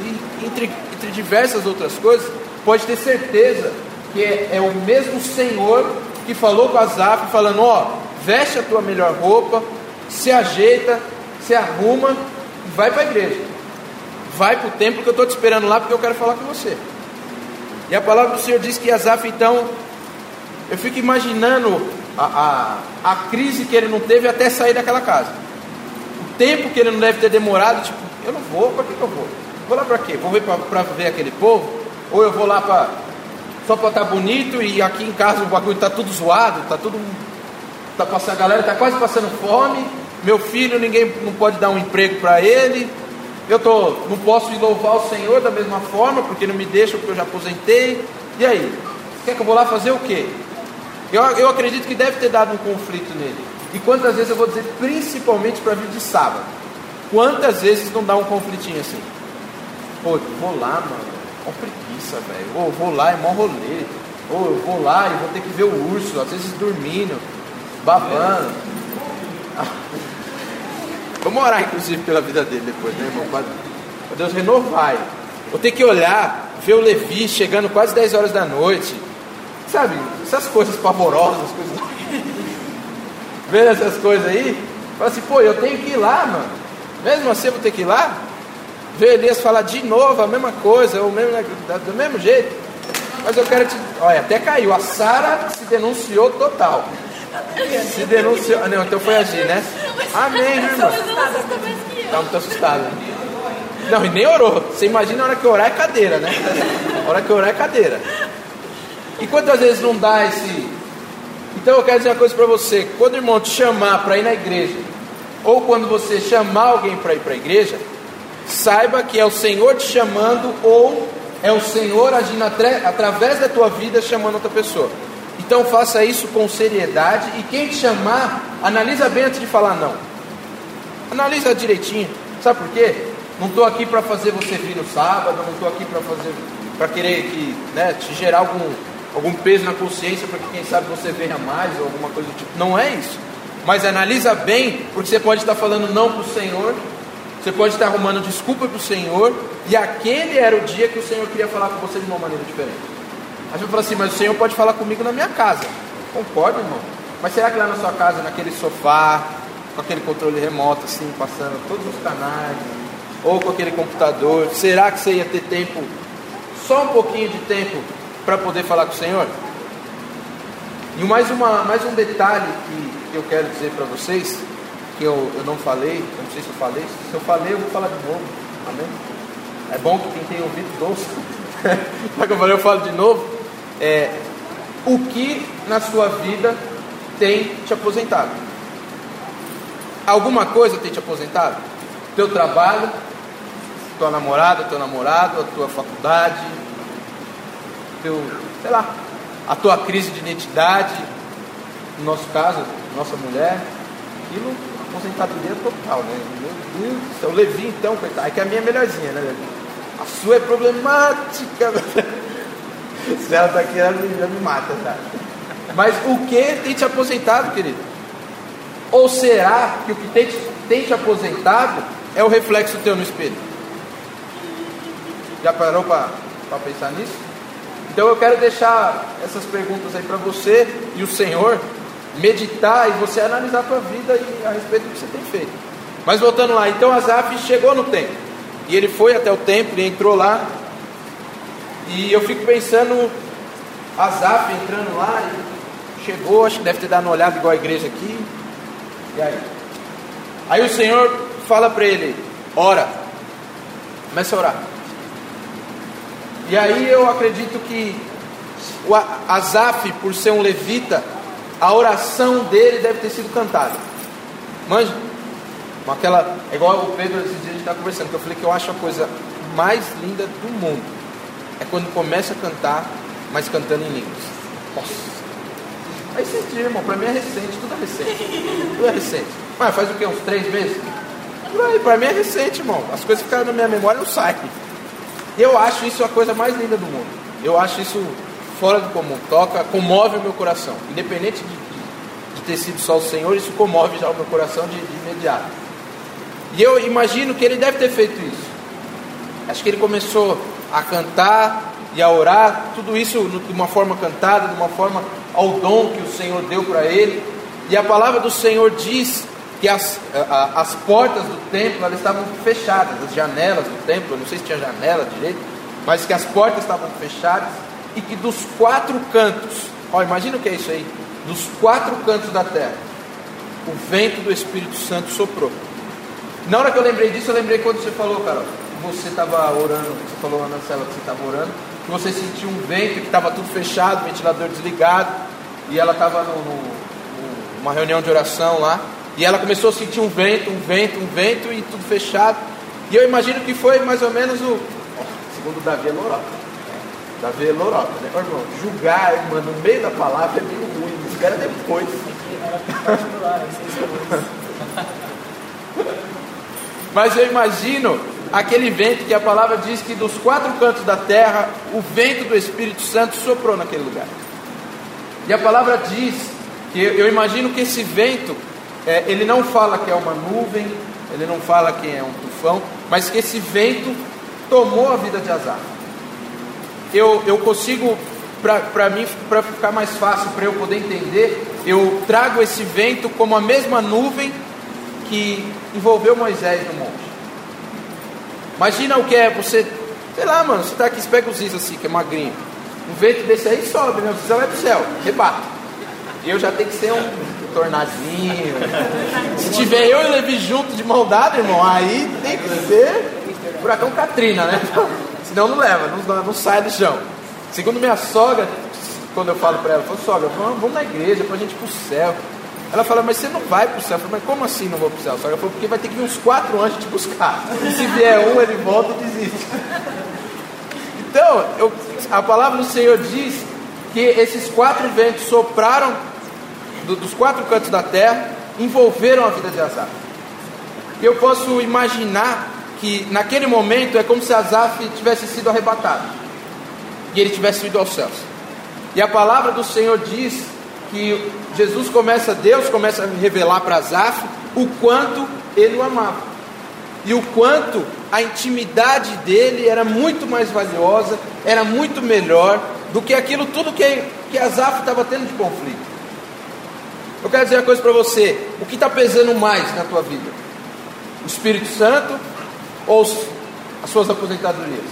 e entre, entre diversas outras coisas, pode ter certeza que é, é o mesmo Senhor que falou com Azaf, falando: ó, veste a tua melhor roupa se ajeita, se arruma e vai para a igreja. vai para o templo que eu estou te esperando lá porque eu quero falar com você. E a palavra do Senhor diz que Asaf, então, eu fico imaginando a, a, a crise que ele não teve até sair daquela casa. O tempo que ele não deve ter demorado, tipo, eu não vou, para que, eu vou? Vou lá para quê? Vou ver para ver aquele povo? Ou eu vou lá para só para estar tá bonito e aqui em casa o bagulho está tudo zoado, está tudo. Tá passando, a galera está quase passando fome. Meu filho, ninguém não pode dar um emprego para ele. Eu tô, não posso louvar o Senhor da mesma forma, porque não me deixa, porque eu já aposentei. E aí? Quer que eu vou lá fazer o quê? Eu, eu acredito que deve ter dado um conflito nele. E quantas vezes eu vou dizer, principalmente para vir de sábado, quantas vezes não dá um conflitinho assim? Pô, vou lá, mano, com preguiça, velho. Ou vou lá, é mó rolê. Ou eu vou lá e vou ter que ver o urso, às vezes dormindo, babando. Vamos orar, inclusive, pela vida dele depois, né, irmão? Para Deus renovar. Vou ter que olhar, ver o Levi chegando quase 10 horas da noite. Sabe, essas coisas pavorosas, coisas. Vendo essas coisas aí, fala assim, pô, eu tenho que ir lá, mano. Mesmo assim eu vou ter que ir lá? Ver Elias falar de novo a mesma coisa, o mesmo, do mesmo jeito. Mas eu quero te. Olha, até caiu. A Sara se denunciou total. Se denunciou. Ah, não, então foi agir, né? Amém, meu irmão. Tá muito assustado. Não, e nem orou. Você imagina a hora que orar é cadeira, né? A hora que orar é cadeira. E quantas vezes não dá esse. Então eu quero dizer uma coisa para você: quando o irmão te chamar para ir na igreja, ou quando você chamar alguém para ir para a igreja, saiba que é o Senhor te chamando, ou é o Senhor agindo através da tua vida chamando outra pessoa. Então faça isso com seriedade e quem te chamar, analisa bem antes de falar não. Analisa direitinho. Sabe por quê? Não estou aqui para fazer você vir no sábado, não estou aqui para fazer para querer que, né, te gerar algum, algum peso na consciência para que quem sabe você venha mais ou alguma coisa do tipo. Não é isso. Mas analisa bem, porque você pode estar falando não para o Senhor, você pode estar arrumando desculpa para o Senhor, e aquele era o dia que o Senhor queria falar com você de uma maneira diferente. A gente fala assim, mas o Senhor pode falar comigo na minha casa. Concordo, irmão. Mas será que lá na sua casa, naquele sofá, com aquele controle remoto, assim, passando todos os canais, ou com aquele computador, será que você ia ter tempo, só um pouquinho de tempo, para poder falar com o Senhor? E mais, uma, mais um detalhe que, que eu quero dizer para vocês, que eu, eu não falei, eu não sei se eu falei, se eu falei eu vou falar de novo, amém? É bom que quem tem ouvido ouça. Mas que eu falei, eu falo de novo é, o que na sua vida tem te aposentado? Alguma coisa tem te aposentado? Teu trabalho, tua namorada, teu namorado, a tua faculdade, teu, sei lá, a tua crise de identidade, no nosso caso, nossa mulher, aquilo, aposentadoria total, né? Meu Deus do céu, Levi então, coitado, é que a minha é melhorzinha, né? A sua é problemática, Se ela está aqui, ela já me mata, tá? Mas o que tem te aposentado, querido? Ou será que o que tem te, tem te aposentado é o reflexo teu no espelho? Já parou para pensar nisso? Então eu quero deixar essas perguntas aí para você e o Senhor meditar e você analisar a tua vida e a respeito do que você tem feito. Mas voltando lá, então Azaf chegou no templo. E ele foi até o templo e entrou lá e eu fico pensando, Azaf entrando lá, chegou, acho que deve ter dado uma olhada igual a igreja aqui. E aí? Aí o Senhor fala para ele: ora, começa a orar. E aí eu acredito que o Azaf, por ser um levita, a oração dele deve ter sido cantada. Manja? Aquela, é igual o Pedro esses dias a gente está conversando, que eu falei que eu acho a coisa mais linda do mundo é quando começa a cantar, mas cantando em línguas. Nossa. Aí senti, irmão, para mim é recente, tudo é recente. Tudo é recente. Mas faz o que? Uns três meses? Aí, para mim é recente, irmão. As coisas ficaram na minha memória não saem. Eu acho isso a coisa mais linda do mundo. Eu acho isso fora do comum. Toca, comove o meu coração. Independente de, de, de ter sido só o Senhor, isso comove já o meu coração de, de imediato. E eu imagino que ele deve ter feito isso. Acho que ele começou a cantar e a orar, tudo isso de uma forma cantada, de uma forma ao dom que o Senhor deu para ele. E a palavra do Senhor diz que as, a, as portas do templo elas estavam fechadas, as janelas do templo, não sei se tinha janela direito, mas que as portas estavam fechadas e que dos quatro cantos, ó, imagina o que é isso aí, dos quatro cantos da terra, o vento do Espírito Santo soprou. Na hora que eu lembrei disso, eu lembrei quando você falou, Carol, você estava orando, você falou lá na cela que você estava orando, que você sentiu um vento, que estava tudo fechado, ventilador desligado, e ela estava numa reunião de oração lá, e ela começou a sentir um vento, um vento, um vento, e tudo fechado. E eu imagino que foi mais ou menos o. Segundo Davi é lorota. Davi é lorota, né, irmão? Julgar, irmão, no meio da palavra é meio ruim, espera depois. Mas eu imagino aquele vento que a palavra diz que dos quatro cantos da terra, o vento do Espírito Santo soprou naquele lugar. E a palavra diz que eu imagino que esse vento, é, ele não fala que é uma nuvem, ele não fala que é um tufão, mas que esse vento tomou a vida de Azar. Eu, eu consigo, para mim, para ficar mais fácil, para eu poder entender, eu trago esse vento como a mesma nuvem que envolveu Moisés no monte. Imagina o que é você, sei lá, mano, você está aqui, você pega os is assim, que é magrinho. Um vento desse aí sobe, né? Você vai pro céu, rebate. Eu já tenho que ser um tornadinho. Se tiver eu e Levi junto de mão dada, irmão, aí tem que ser furacão Katrina, né? Senão não leva, não, não sai do chão. Segundo minha sogra, quando eu falo para ela, eu falo, sogra, vamos, na igreja para a gente ir pro céu. Ela fala, mas você não vai para o céu. Eu falo, mas como assim não vou para o céu? A sogra falou, porque vai ter que vir uns quatro anjos te buscar. E se vier um, ele volta e desiste. Então, eu, a palavra do Senhor diz que esses quatro ventos sopraram do, dos quatro cantos da terra, envolveram a vida de Asaf. Eu posso imaginar que naquele momento é como se Asaf tivesse sido arrebatado e ele tivesse ido aos céus. E a palavra do Senhor diz que Jesus começa, Deus começa a revelar para Asaf o quanto ele o amava e o quanto a intimidade dele era muito mais valiosa, era muito melhor do que aquilo tudo que, que Asaf estava tendo de conflito. Eu quero dizer uma coisa para você: o que está pesando mais na tua vida? O Espírito Santo ou as suas aposentadorias?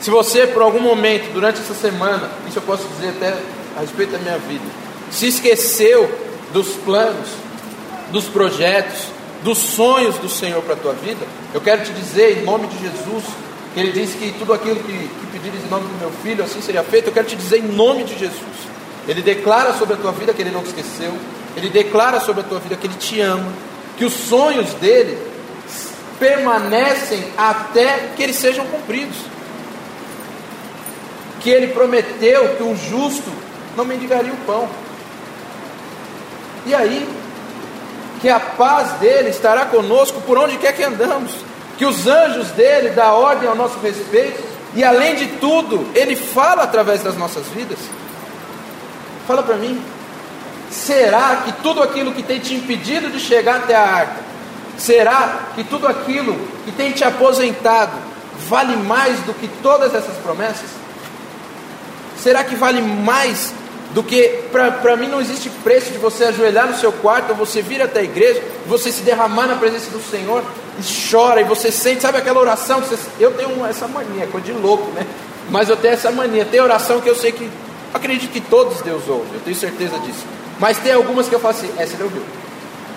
Se você, por algum momento, durante essa semana, isso eu posso dizer até a respeito da minha vida, se esqueceu dos planos, dos projetos, dos sonhos do Senhor para a tua vida, eu quero te dizer, em nome de Jesus, que Ele disse que tudo aquilo que, que pedires em nome do meu filho, assim seria feito. Eu quero te dizer, em nome de Jesus, Ele declara sobre a tua vida que Ele não te esqueceu, Ele declara sobre a tua vida que Ele te ama, que os sonhos dele permanecem até que eles sejam cumpridos. Que Ele prometeu que o justo não mendigaria o pão. E aí, que a paz dele estará conosco por onde quer que andamos, que os anjos dele dão ordem ao nosso respeito, e além de tudo, ele fala através das nossas vidas. Fala para mim, será que tudo aquilo que tem te impedido de chegar até a arca, será que tudo aquilo que tem te aposentado vale mais do que todas essas promessas? Será que vale mais do que para mim não existe preço de você ajoelhar no seu quarto, ou você vir até a igreja, você se derramar na presença do Senhor e chora e você sente, sabe aquela oração que você, eu tenho essa mania, coisa de louco, né? Mas eu tenho essa mania, tem oração que eu sei que acredito que todos Deus ouve, eu tenho certeza disso. Mas tem algumas que eu faço assim, essa ele ouviu.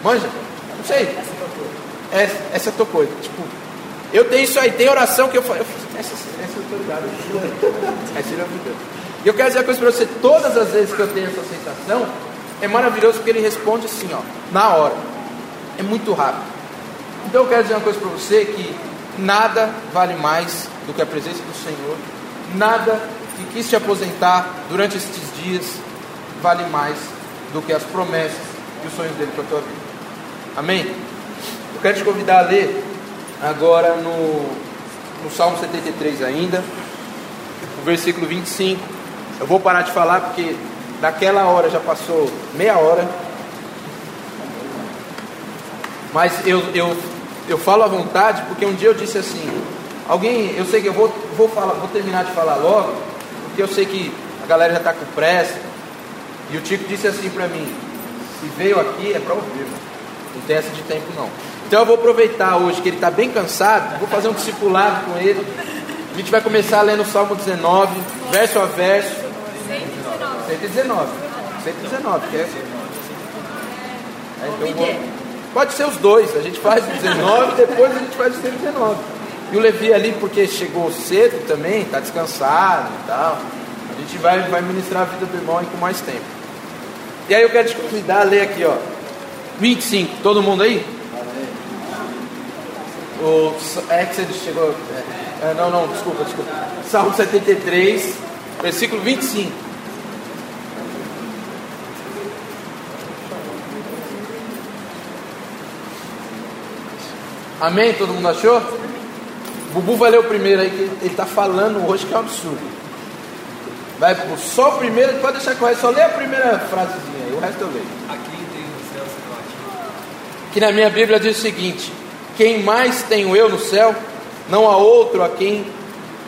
Manja? Não sei. Essa, essa tocou. Tipo, eu tenho isso aí, tem oração que eu faço. Essa, essa eu tô ligado. Essa ele ouviu. E eu quero dizer uma coisa para você: todas as vezes que eu tenho essa sensação, é maravilhoso porque ele responde assim, ó, na hora. É muito rápido. Então eu quero dizer uma coisa para você: que nada vale mais do que a presença do Senhor, nada que quis te aposentar durante estes dias vale mais do que as promessas e os sonhos dele para a tua vida. Amém? Eu quero te convidar a ler agora no, no Salmo 73 ainda, no versículo 25. Eu vou parar de falar porque daquela hora já passou meia hora. Mas eu, eu, eu falo à vontade porque um dia eu disse assim, alguém, eu sei que eu vou, vou, falar, vou terminar de falar logo, porque eu sei que a galera já está com pressa. E o Tico disse assim para mim, se veio aqui é para ouvir. Não tem essa de tempo não. Então eu vou aproveitar hoje que ele está bem cansado, vou fazer um discipulado com ele. A gente vai começar lendo o Salmo 19, verso a verso. 119. 119, que é. é então. Pode ser os dois, a gente faz o 19 depois a gente faz o 119. E o Levi ali, porque chegou cedo também, está descansado e tal. A gente vai, vai ministrar a vida do irmão aí com mais tempo. E aí eu quero te convidar a ler aqui, ó. 25, todo mundo aí? O Exodus chegou. É, não, não, desculpa, desculpa. Salmo 73, versículo 25. Amém? Todo mundo achou? Bubu vai ler o primeiro aí, que ele está falando hoje que é um absurdo. Vai só o primeiro, pode deixar correto, só lê a primeira frasezinha aí, o resto eu leio. Aqui tem no céu Que na minha Bíblia diz o seguinte: Quem mais tenho eu no céu, não há outro a quem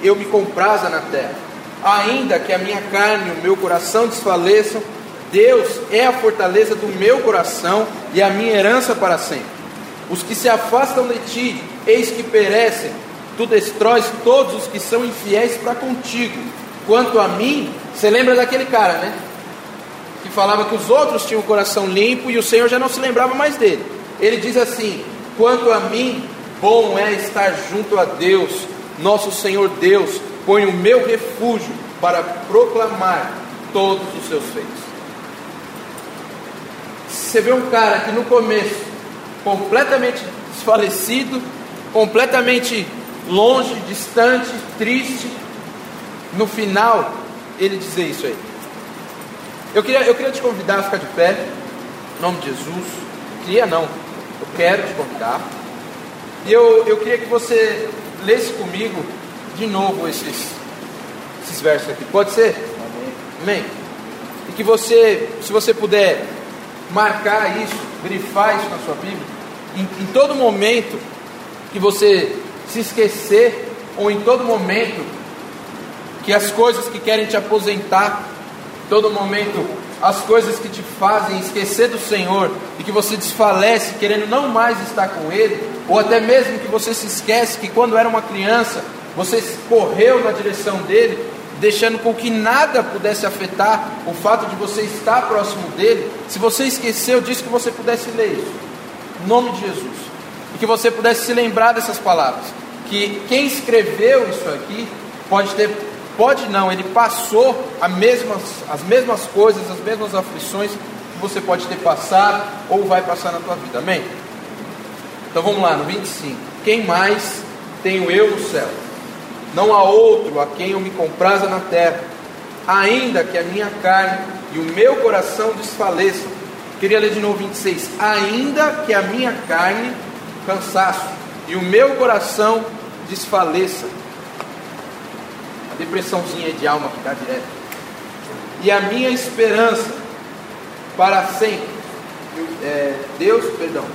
eu me compraza na terra. Ainda que a minha carne e o meu coração desfaleçam, Deus é a fortaleza do meu coração e a minha herança para sempre. Os que se afastam de ti, eis que perecem, tu destróis todos os que são infiéis para contigo. Quanto a mim, você lembra daquele cara, né? Que falava que os outros tinham o coração limpo e o Senhor já não se lembrava mais dele. Ele diz assim: Quanto a mim, bom é estar junto a Deus, nosso Senhor Deus, põe o meu refúgio para proclamar todos os seus feitos. Você vê um cara que no começo, completamente desfalecido, completamente longe, distante, triste, no final, ele dizer isso aí. Eu queria, eu queria te convidar a ficar de pé, em nome de Jesus. Queria não, eu quero te convidar. E eu, eu queria que você lesse comigo de novo esses, esses versos aqui. Pode ser? Amém. Amém. E que você, se você puder marcar isso, grifar isso na sua Bíblia, em, em todo momento que você se esquecer, ou em todo momento que as coisas que querem te aposentar, todo momento, as coisas que te fazem esquecer do Senhor e que você desfalece querendo não mais estar com Ele, ou até mesmo que você se esquece que quando era uma criança você correu na direção dele, deixando com que nada pudesse afetar o fato de você estar próximo dele. Se você esqueceu disso, que você pudesse ler isso, nome de Jesus, e que você pudesse se lembrar dessas palavras. Que quem escreveu isso aqui pode ter Pode não, ele passou mesmas, as mesmas coisas, as mesmas aflições que você pode ter passado ou vai passar na tua vida. Amém? Então vamos lá, no 25. Quem mais tenho eu no céu? Não há outro a quem eu me compraza na terra, ainda que a minha carne e o meu coração desfaleçam. Queria ler de novo 26. Ainda que a minha carne, cansaço, e o meu coração desfaleça depressãozinha de alma que dá direto. E a minha esperança para sempre, é, Deus, perdão,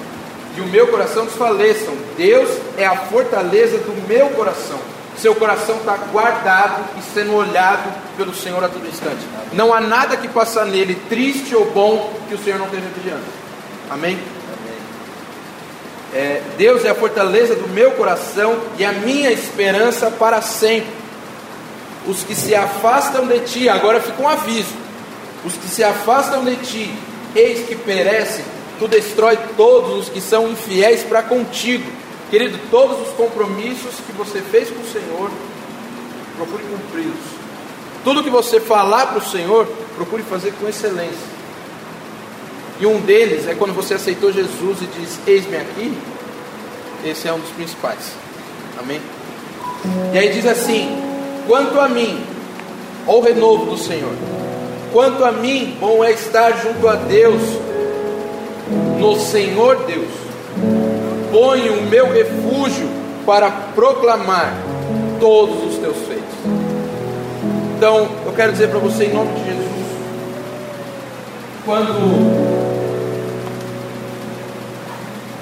e o meu coração desfaleçam. Deus é a fortaleza do meu coração. Seu coração está guardado e sendo olhado pelo Senhor a todo instante. Não há nada que passar nele, triste ou bom, que o Senhor não esteja vigiando. Amém? É, Deus é a fortaleza do meu coração e a minha esperança para sempre os que se afastam de ti, agora fica um aviso: os que se afastam de ti, eis que perecem, tu destrói todos os que são infiéis para contigo. Querido, todos os compromissos que você fez com o Senhor, procure cumpri-los. Tudo que você falar para o Senhor, procure fazer com excelência. E um deles é quando você aceitou Jesus e diz: Eis-me aqui. Esse é um dos principais. Amém? E aí diz assim: Quanto a mim, ó o renovo do Senhor, quanto a mim, bom é estar junto a Deus, no Senhor Deus. Ponho o meu refúgio para proclamar todos os teus feitos. Então, eu quero dizer para você, em nome de Jesus, quando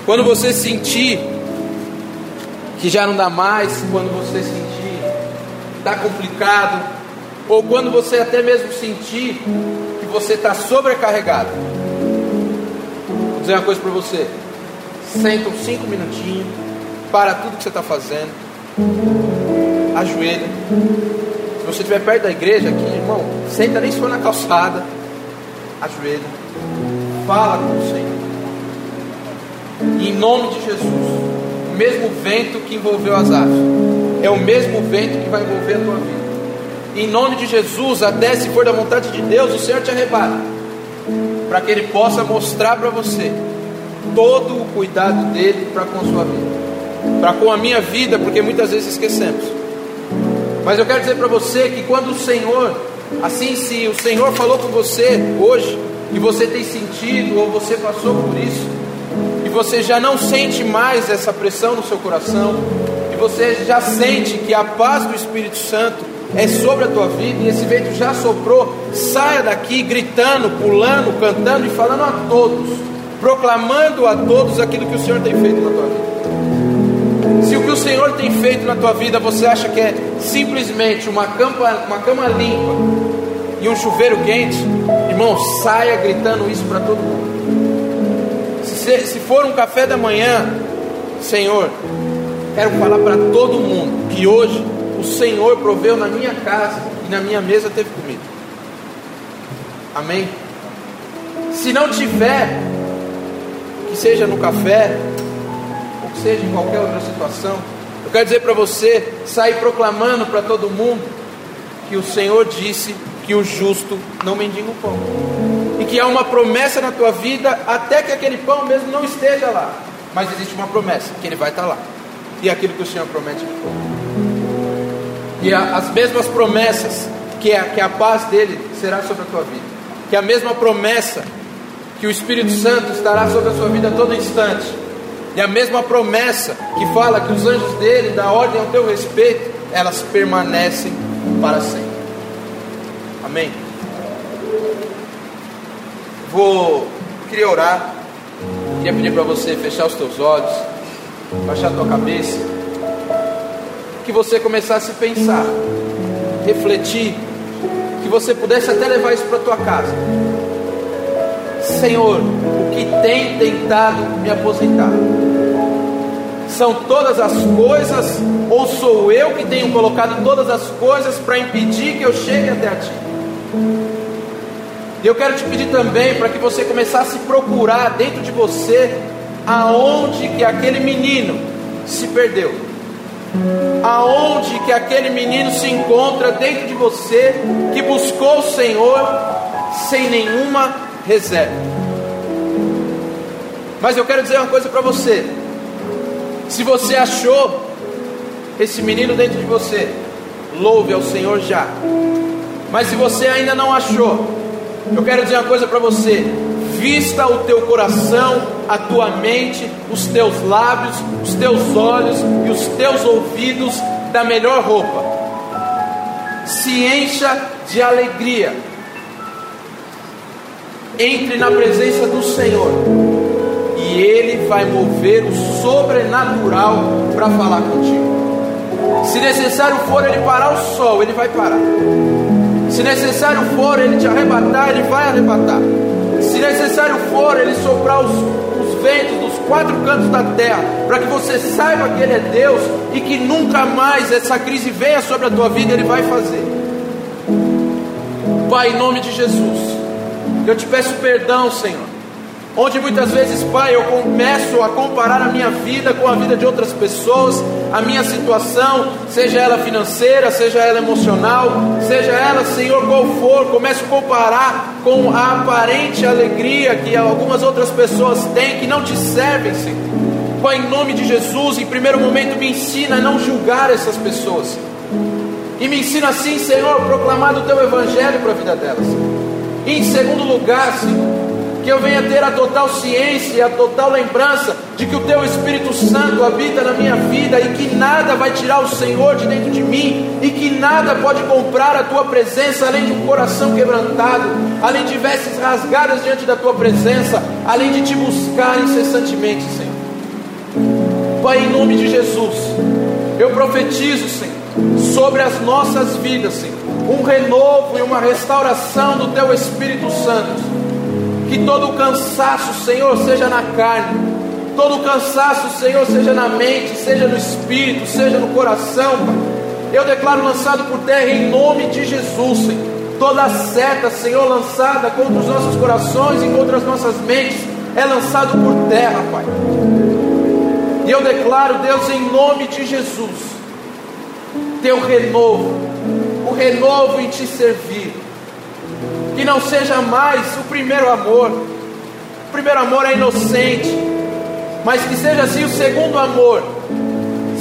quando você sentir que já não dá mais, quando você sentir está complicado, ou quando você até mesmo sentir que você está sobrecarregado. Vou dizer uma coisa para você: senta uns cinco minutinhos, para tudo que você está fazendo, ajoelha. Se você estiver perto da igreja aqui, irmão, senta nem se for na calçada, ajoelha, fala com o Senhor. Em nome de Jesus, o mesmo vento que envolveu as aves, é o mesmo vento que vai envolver a tua vida. Em nome de Jesus, até se for da vontade de Deus, o Senhor te arrebata, para que Ele possa mostrar para você todo o cuidado dele para com sua vida, para com a minha vida, porque muitas vezes esquecemos. Mas eu quero dizer para você que quando o Senhor, assim se o Senhor falou com você hoje, e você tem sentido ou você passou por isso, e você já não sente mais essa pressão no seu coração, e você já sente que a paz do Espírito Santo é sobre a tua vida, e esse vento já soprou, saia daqui gritando, pulando, cantando e falando a todos proclamando a todos aquilo que o Senhor tem feito na tua vida. Se o que o Senhor tem feito na tua vida você acha que é simplesmente uma cama, uma cama limpa e um chuveiro quente, irmão, saia gritando isso para todo mundo. Se, se for um café da manhã, Senhor, quero falar para todo mundo que hoje o Senhor proveu na minha casa e na minha mesa teve comida. Amém? Se não tiver, seja no café, ou seja em qualquer outra situação, eu quero dizer para você, sair proclamando para todo mundo que o Senhor disse que o justo não mendiga o pão. E que há uma promessa na tua vida, até que aquele pão mesmo não esteja lá. Mas existe uma promessa, que ele vai estar lá. E é aquilo que o Senhor promete E as mesmas promessas, que a, que a paz dele será sobre a tua vida. Que a mesma promessa que o Espírito Santo estará sobre a sua vida a todo instante. E a mesma promessa que fala que os anjos dele dão ordem ao teu respeito, elas permanecem para sempre. Amém. Vou queria orar. Queria pedir para você fechar os teus olhos, baixar a tua cabeça, que você começasse a pensar, refletir, que você pudesse até levar isso para tua casa. Senhor, o que tem tentado me aposentar? São todas as coisas, ou sou eu que tenho colocado todas as coisas para impedir que eu chegue até a Ti? E eu quero te pedir também para que você começasse a procurar dentro de você aonde que aquele menino se perdeu. Aonde que aquele menino se encontra dentro de você que buscou o Senhor sem nenhuma reserva. Mas eu quero dizer uma coisa para você. Se você achou esse menino dentro de você, louve ao Senhor já. Mas se você ainda não achou, eu quero dizer uma coisa para você: vista o teu coração, a tua mente, os teus lábios, os teus olhos e os teus ouvidos da melhor roupa. Se encha de alegria entre na presença do Senhor e Ele vai mover o sobrenatural para falar contigo. Se necessário for Ele parar o sol, Ele vai parar. Se necessário for Ele te arrebatar, Ele vai arrebatar. Se necessário for Ele soprar os, os ventos dos quatro cantos da terra, para que você saiba que Ele é Deus e que nunca mais essa crise venha sobre a tua vida, Ele vai fazer. Pai, em nome de Jesus. Eu te peço perdão, Senhor. Onde muitas vezes, Pai, eu começo a comparar a minha vida com a vida de outras pessoas, a minha situação, seja ela financeira, seja ela emocional, seja ela, Senhor, qual for, começo a comparar com a aparente alegria que algumas outras pessoas têm que não te servem, Senhor. Pai, em nome de Jesus, em primeiro momento me ensina a não julgar essas pessoas. E me ensina assim, Senhor, proclamar o teu evangelho para a vida delas. E em segundo lugar, Senhor, que eu venha ter a total ciência e a total lembrança de que o Teu Espírito Santo habita na minha vida e que nada vai tirar o Senhor de dentro de mim e que nada pode comprar a Tua presença além de um coração quebrantado, além de vestes rasgadas diante da Tua presença, além de Te buscar incessantemente, Senhor. Pai, em nome de Jesus, eu profetizo, Senhor, sobre as nossas vidas, Senhor um renovo e uma restauração do Teu Espírito Santo. Que todo cansaço, Senhor, seja na carne, Todo cansaço, Senhor, seja na mente, seja no espírito, seja no coração. Eu declaro lançado por terra em nome de Jesus, Senhor. Toda seta, Senhor, lançada contra os nossos corações e contra as nossas mentes, é lançado por terra, Pai. E eu declaro, Deus, em nome de Jesus, teu renovo, renovo em te servir. Que não seja mais o primeiro amor, o primeiro amor é inocente, mas que seja assim o segundo amor.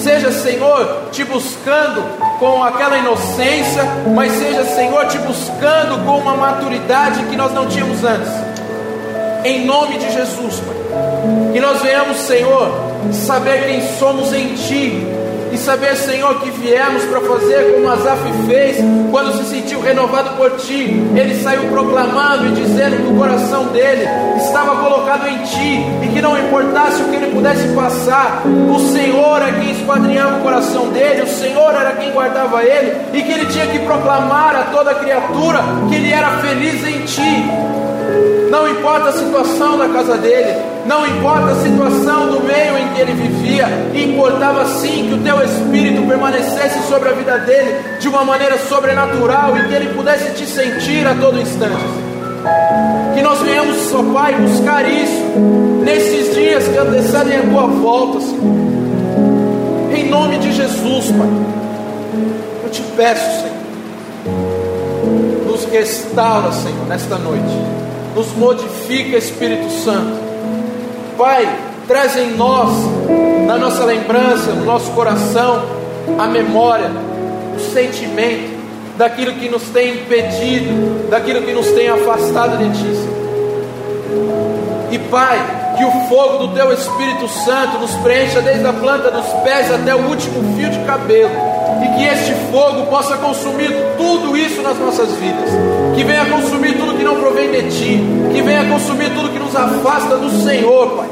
Seja, Senhor, te buscando com aquela inocência, mas seja, Senhor, te buscando com uma maturidade que nós não tínhamos antes. Em nome de Jesus, Pai. Que nós venhamos, Senhor, saber quem somos em Ti e saber, Senhor, que viemos para fazer como Asaf fez quando se sentiu renovado por Ti. Ele saiu proclamando e dizendo que o coração dele estava colocado em Ti e que não importasse o que ele pudesse passar, o Senhor é quem esquadrinhava o coração dele, o Senhor era quem guardava ele e que ele tinha que proclamar a toda criatura que ele era feliz em Ti. Não importa a situação da casa dele, não importa a situação do meio em que ele vivia, importava sim que o teu espírito permanecesse sobre a vida dele de uma maneira sobrenatural e que ele pudesse te sentir a todo instante. Que nós venhamos, ó Pai, buscar isso nesses dias que antecedem a tua volta, Senhor. Em nome de Jesus, Pai, eu te peço, Senhor, nos restaura, Senhor, nesta noite nos modifica, Espírito Santo. Pai, traz em nós, na nossa lembrança, no nosso coração, a memória, o sentimento daquilo que nos tem impedido, daquilo que nos tem afastado de Ti. E Pai, que o fogo do Teu Espírito Santo nos preencha desde a planta dos pés até o último fio de cabelo e que este fogo possa consumir tudo isso nas nossas vidas, que venha consumir tudo que não provém de Ti, que venha consumir tudo que nos afasta do Senhor, Pai.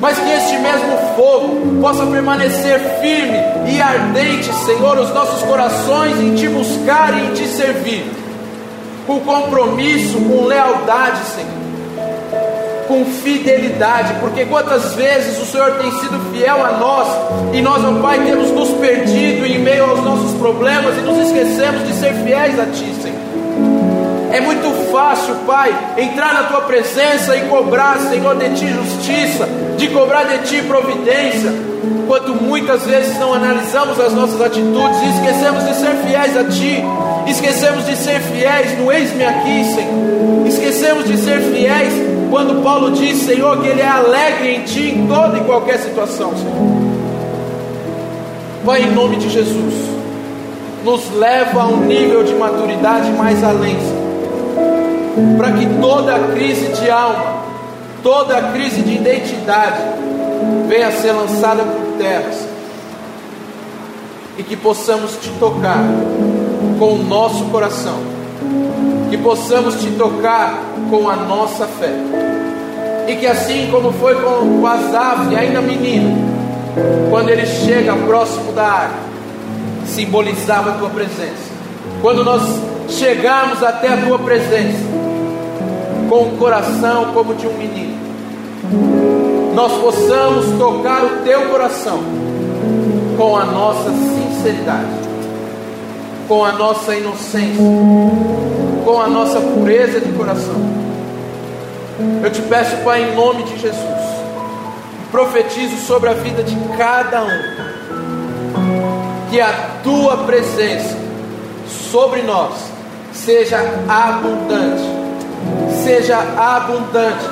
Mas que este mesmo fogo possa permanecer firme e ardente, Senhor, os nossos corações em Te buscar e em Te servir, com compromisso, com lealdade, Senhor com fidelidade, porque quantas vezes o Senhor tem sido fiel a nós e nós, ó Pai, temos nos perdido em meio aos nossos problemas e nos esquecemos de ser fiéis a Ti, Senhor. É muito fácil, Pai, entrar na Tua presença e cobrar, Senhor, de Ti justiça, de cobrar de Ti providência, quanto muitas vezes não analisamos as nossas atitudes e esquecemos de ser fiéis a Ti, esquecemos de ser fiéis no eis-me aqui, Senhor, esquecemos de ser fiéis quando Paulo diz, Senhor, que Ele é alegre em Ti em toda e qualquer situação, Senhor. Pai, em nome de Jesus, nos leva a um nível de maturidade mais além, Senhor. Para que toda crise de alma, toda crise de identidade venha a ser lançada por terra e que possamos te tocar com o nosso coração, que possamos te tocar com a nossa fé, e que assim como foi com o Azaf, ainda menino, quando ele chega próximo da água, simbolizava a tua presença. Quando nós chegarmos até a tua presença, com o coração como de um menino, nós possamos tocar o teu coração com a nossa sinceridade, com a nossa inocência, com a nossa pureza de coração. Eu te peço, Pai, em nome de Jesus, profetizo sobre a vida de cada um, que a tua presença sobre nós seja abundante seja abundante,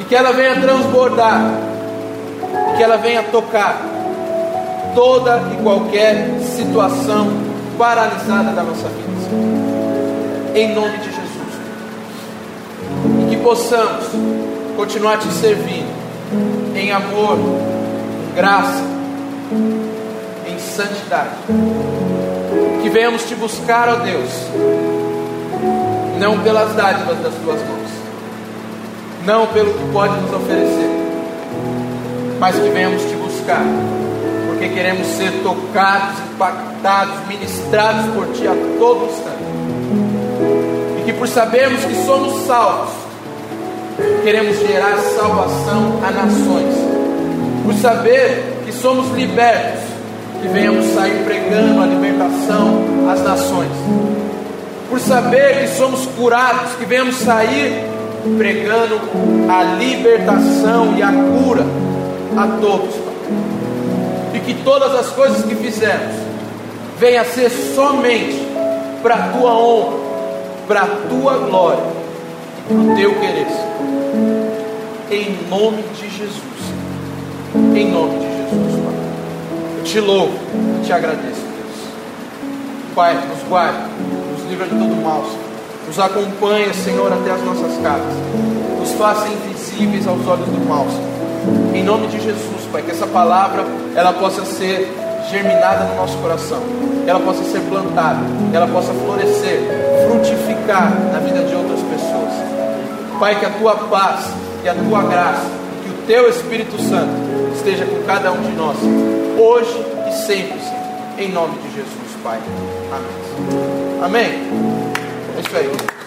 e que ela venha transbordar, e que ela venha tocar toda e qualquer situação paralisada da nossa vida, em nome de Jesus, possamos continuar te servindo em amor, em graça, em santidade, que venhamos te buscar, ó Deus não pelas dádivas das tuas mãos, não pelo que pode nos oferecer, mas que venhamos te buscar, porque queremos ser tocados, impactados, ministrados por ti a todo instante, e que por sabermos que somos salvos, queremos gerar salvação a nações. Por saber que somos libertos, que venhamos sair pregando a libertação às nações. Por saber que somos curados, que venhamos sair pregando a libertação e a cura a todos. E que todas as coisas que fizemos venham a ser somente para a tua honra, para a tua glória, para o teu querer. Em nome de Jesus. Em nome de Jesus, Pai. Eu te louvo e te agradeço, Deus. Pai, nos guarde, nos livra de todo mal, Senhor. Nos acompanha, Senhor, até as nossas casas. Nos faça invisíveis aos olhos do mal, Senhor. Em nome de Jesus, Pai, que essa palavra ela possa ser germinada no nosso coração, ela possa ser plantada, ela possa florescer, frutificar na vida de outras pessoas. Pai, que a tua paz, que a tua graça, que o teu Espírito Santo esteja com cada um de nós, hoje e sempre, Senhor. Em nome de Jesus, Pai. Amém. Amém. É isso aí.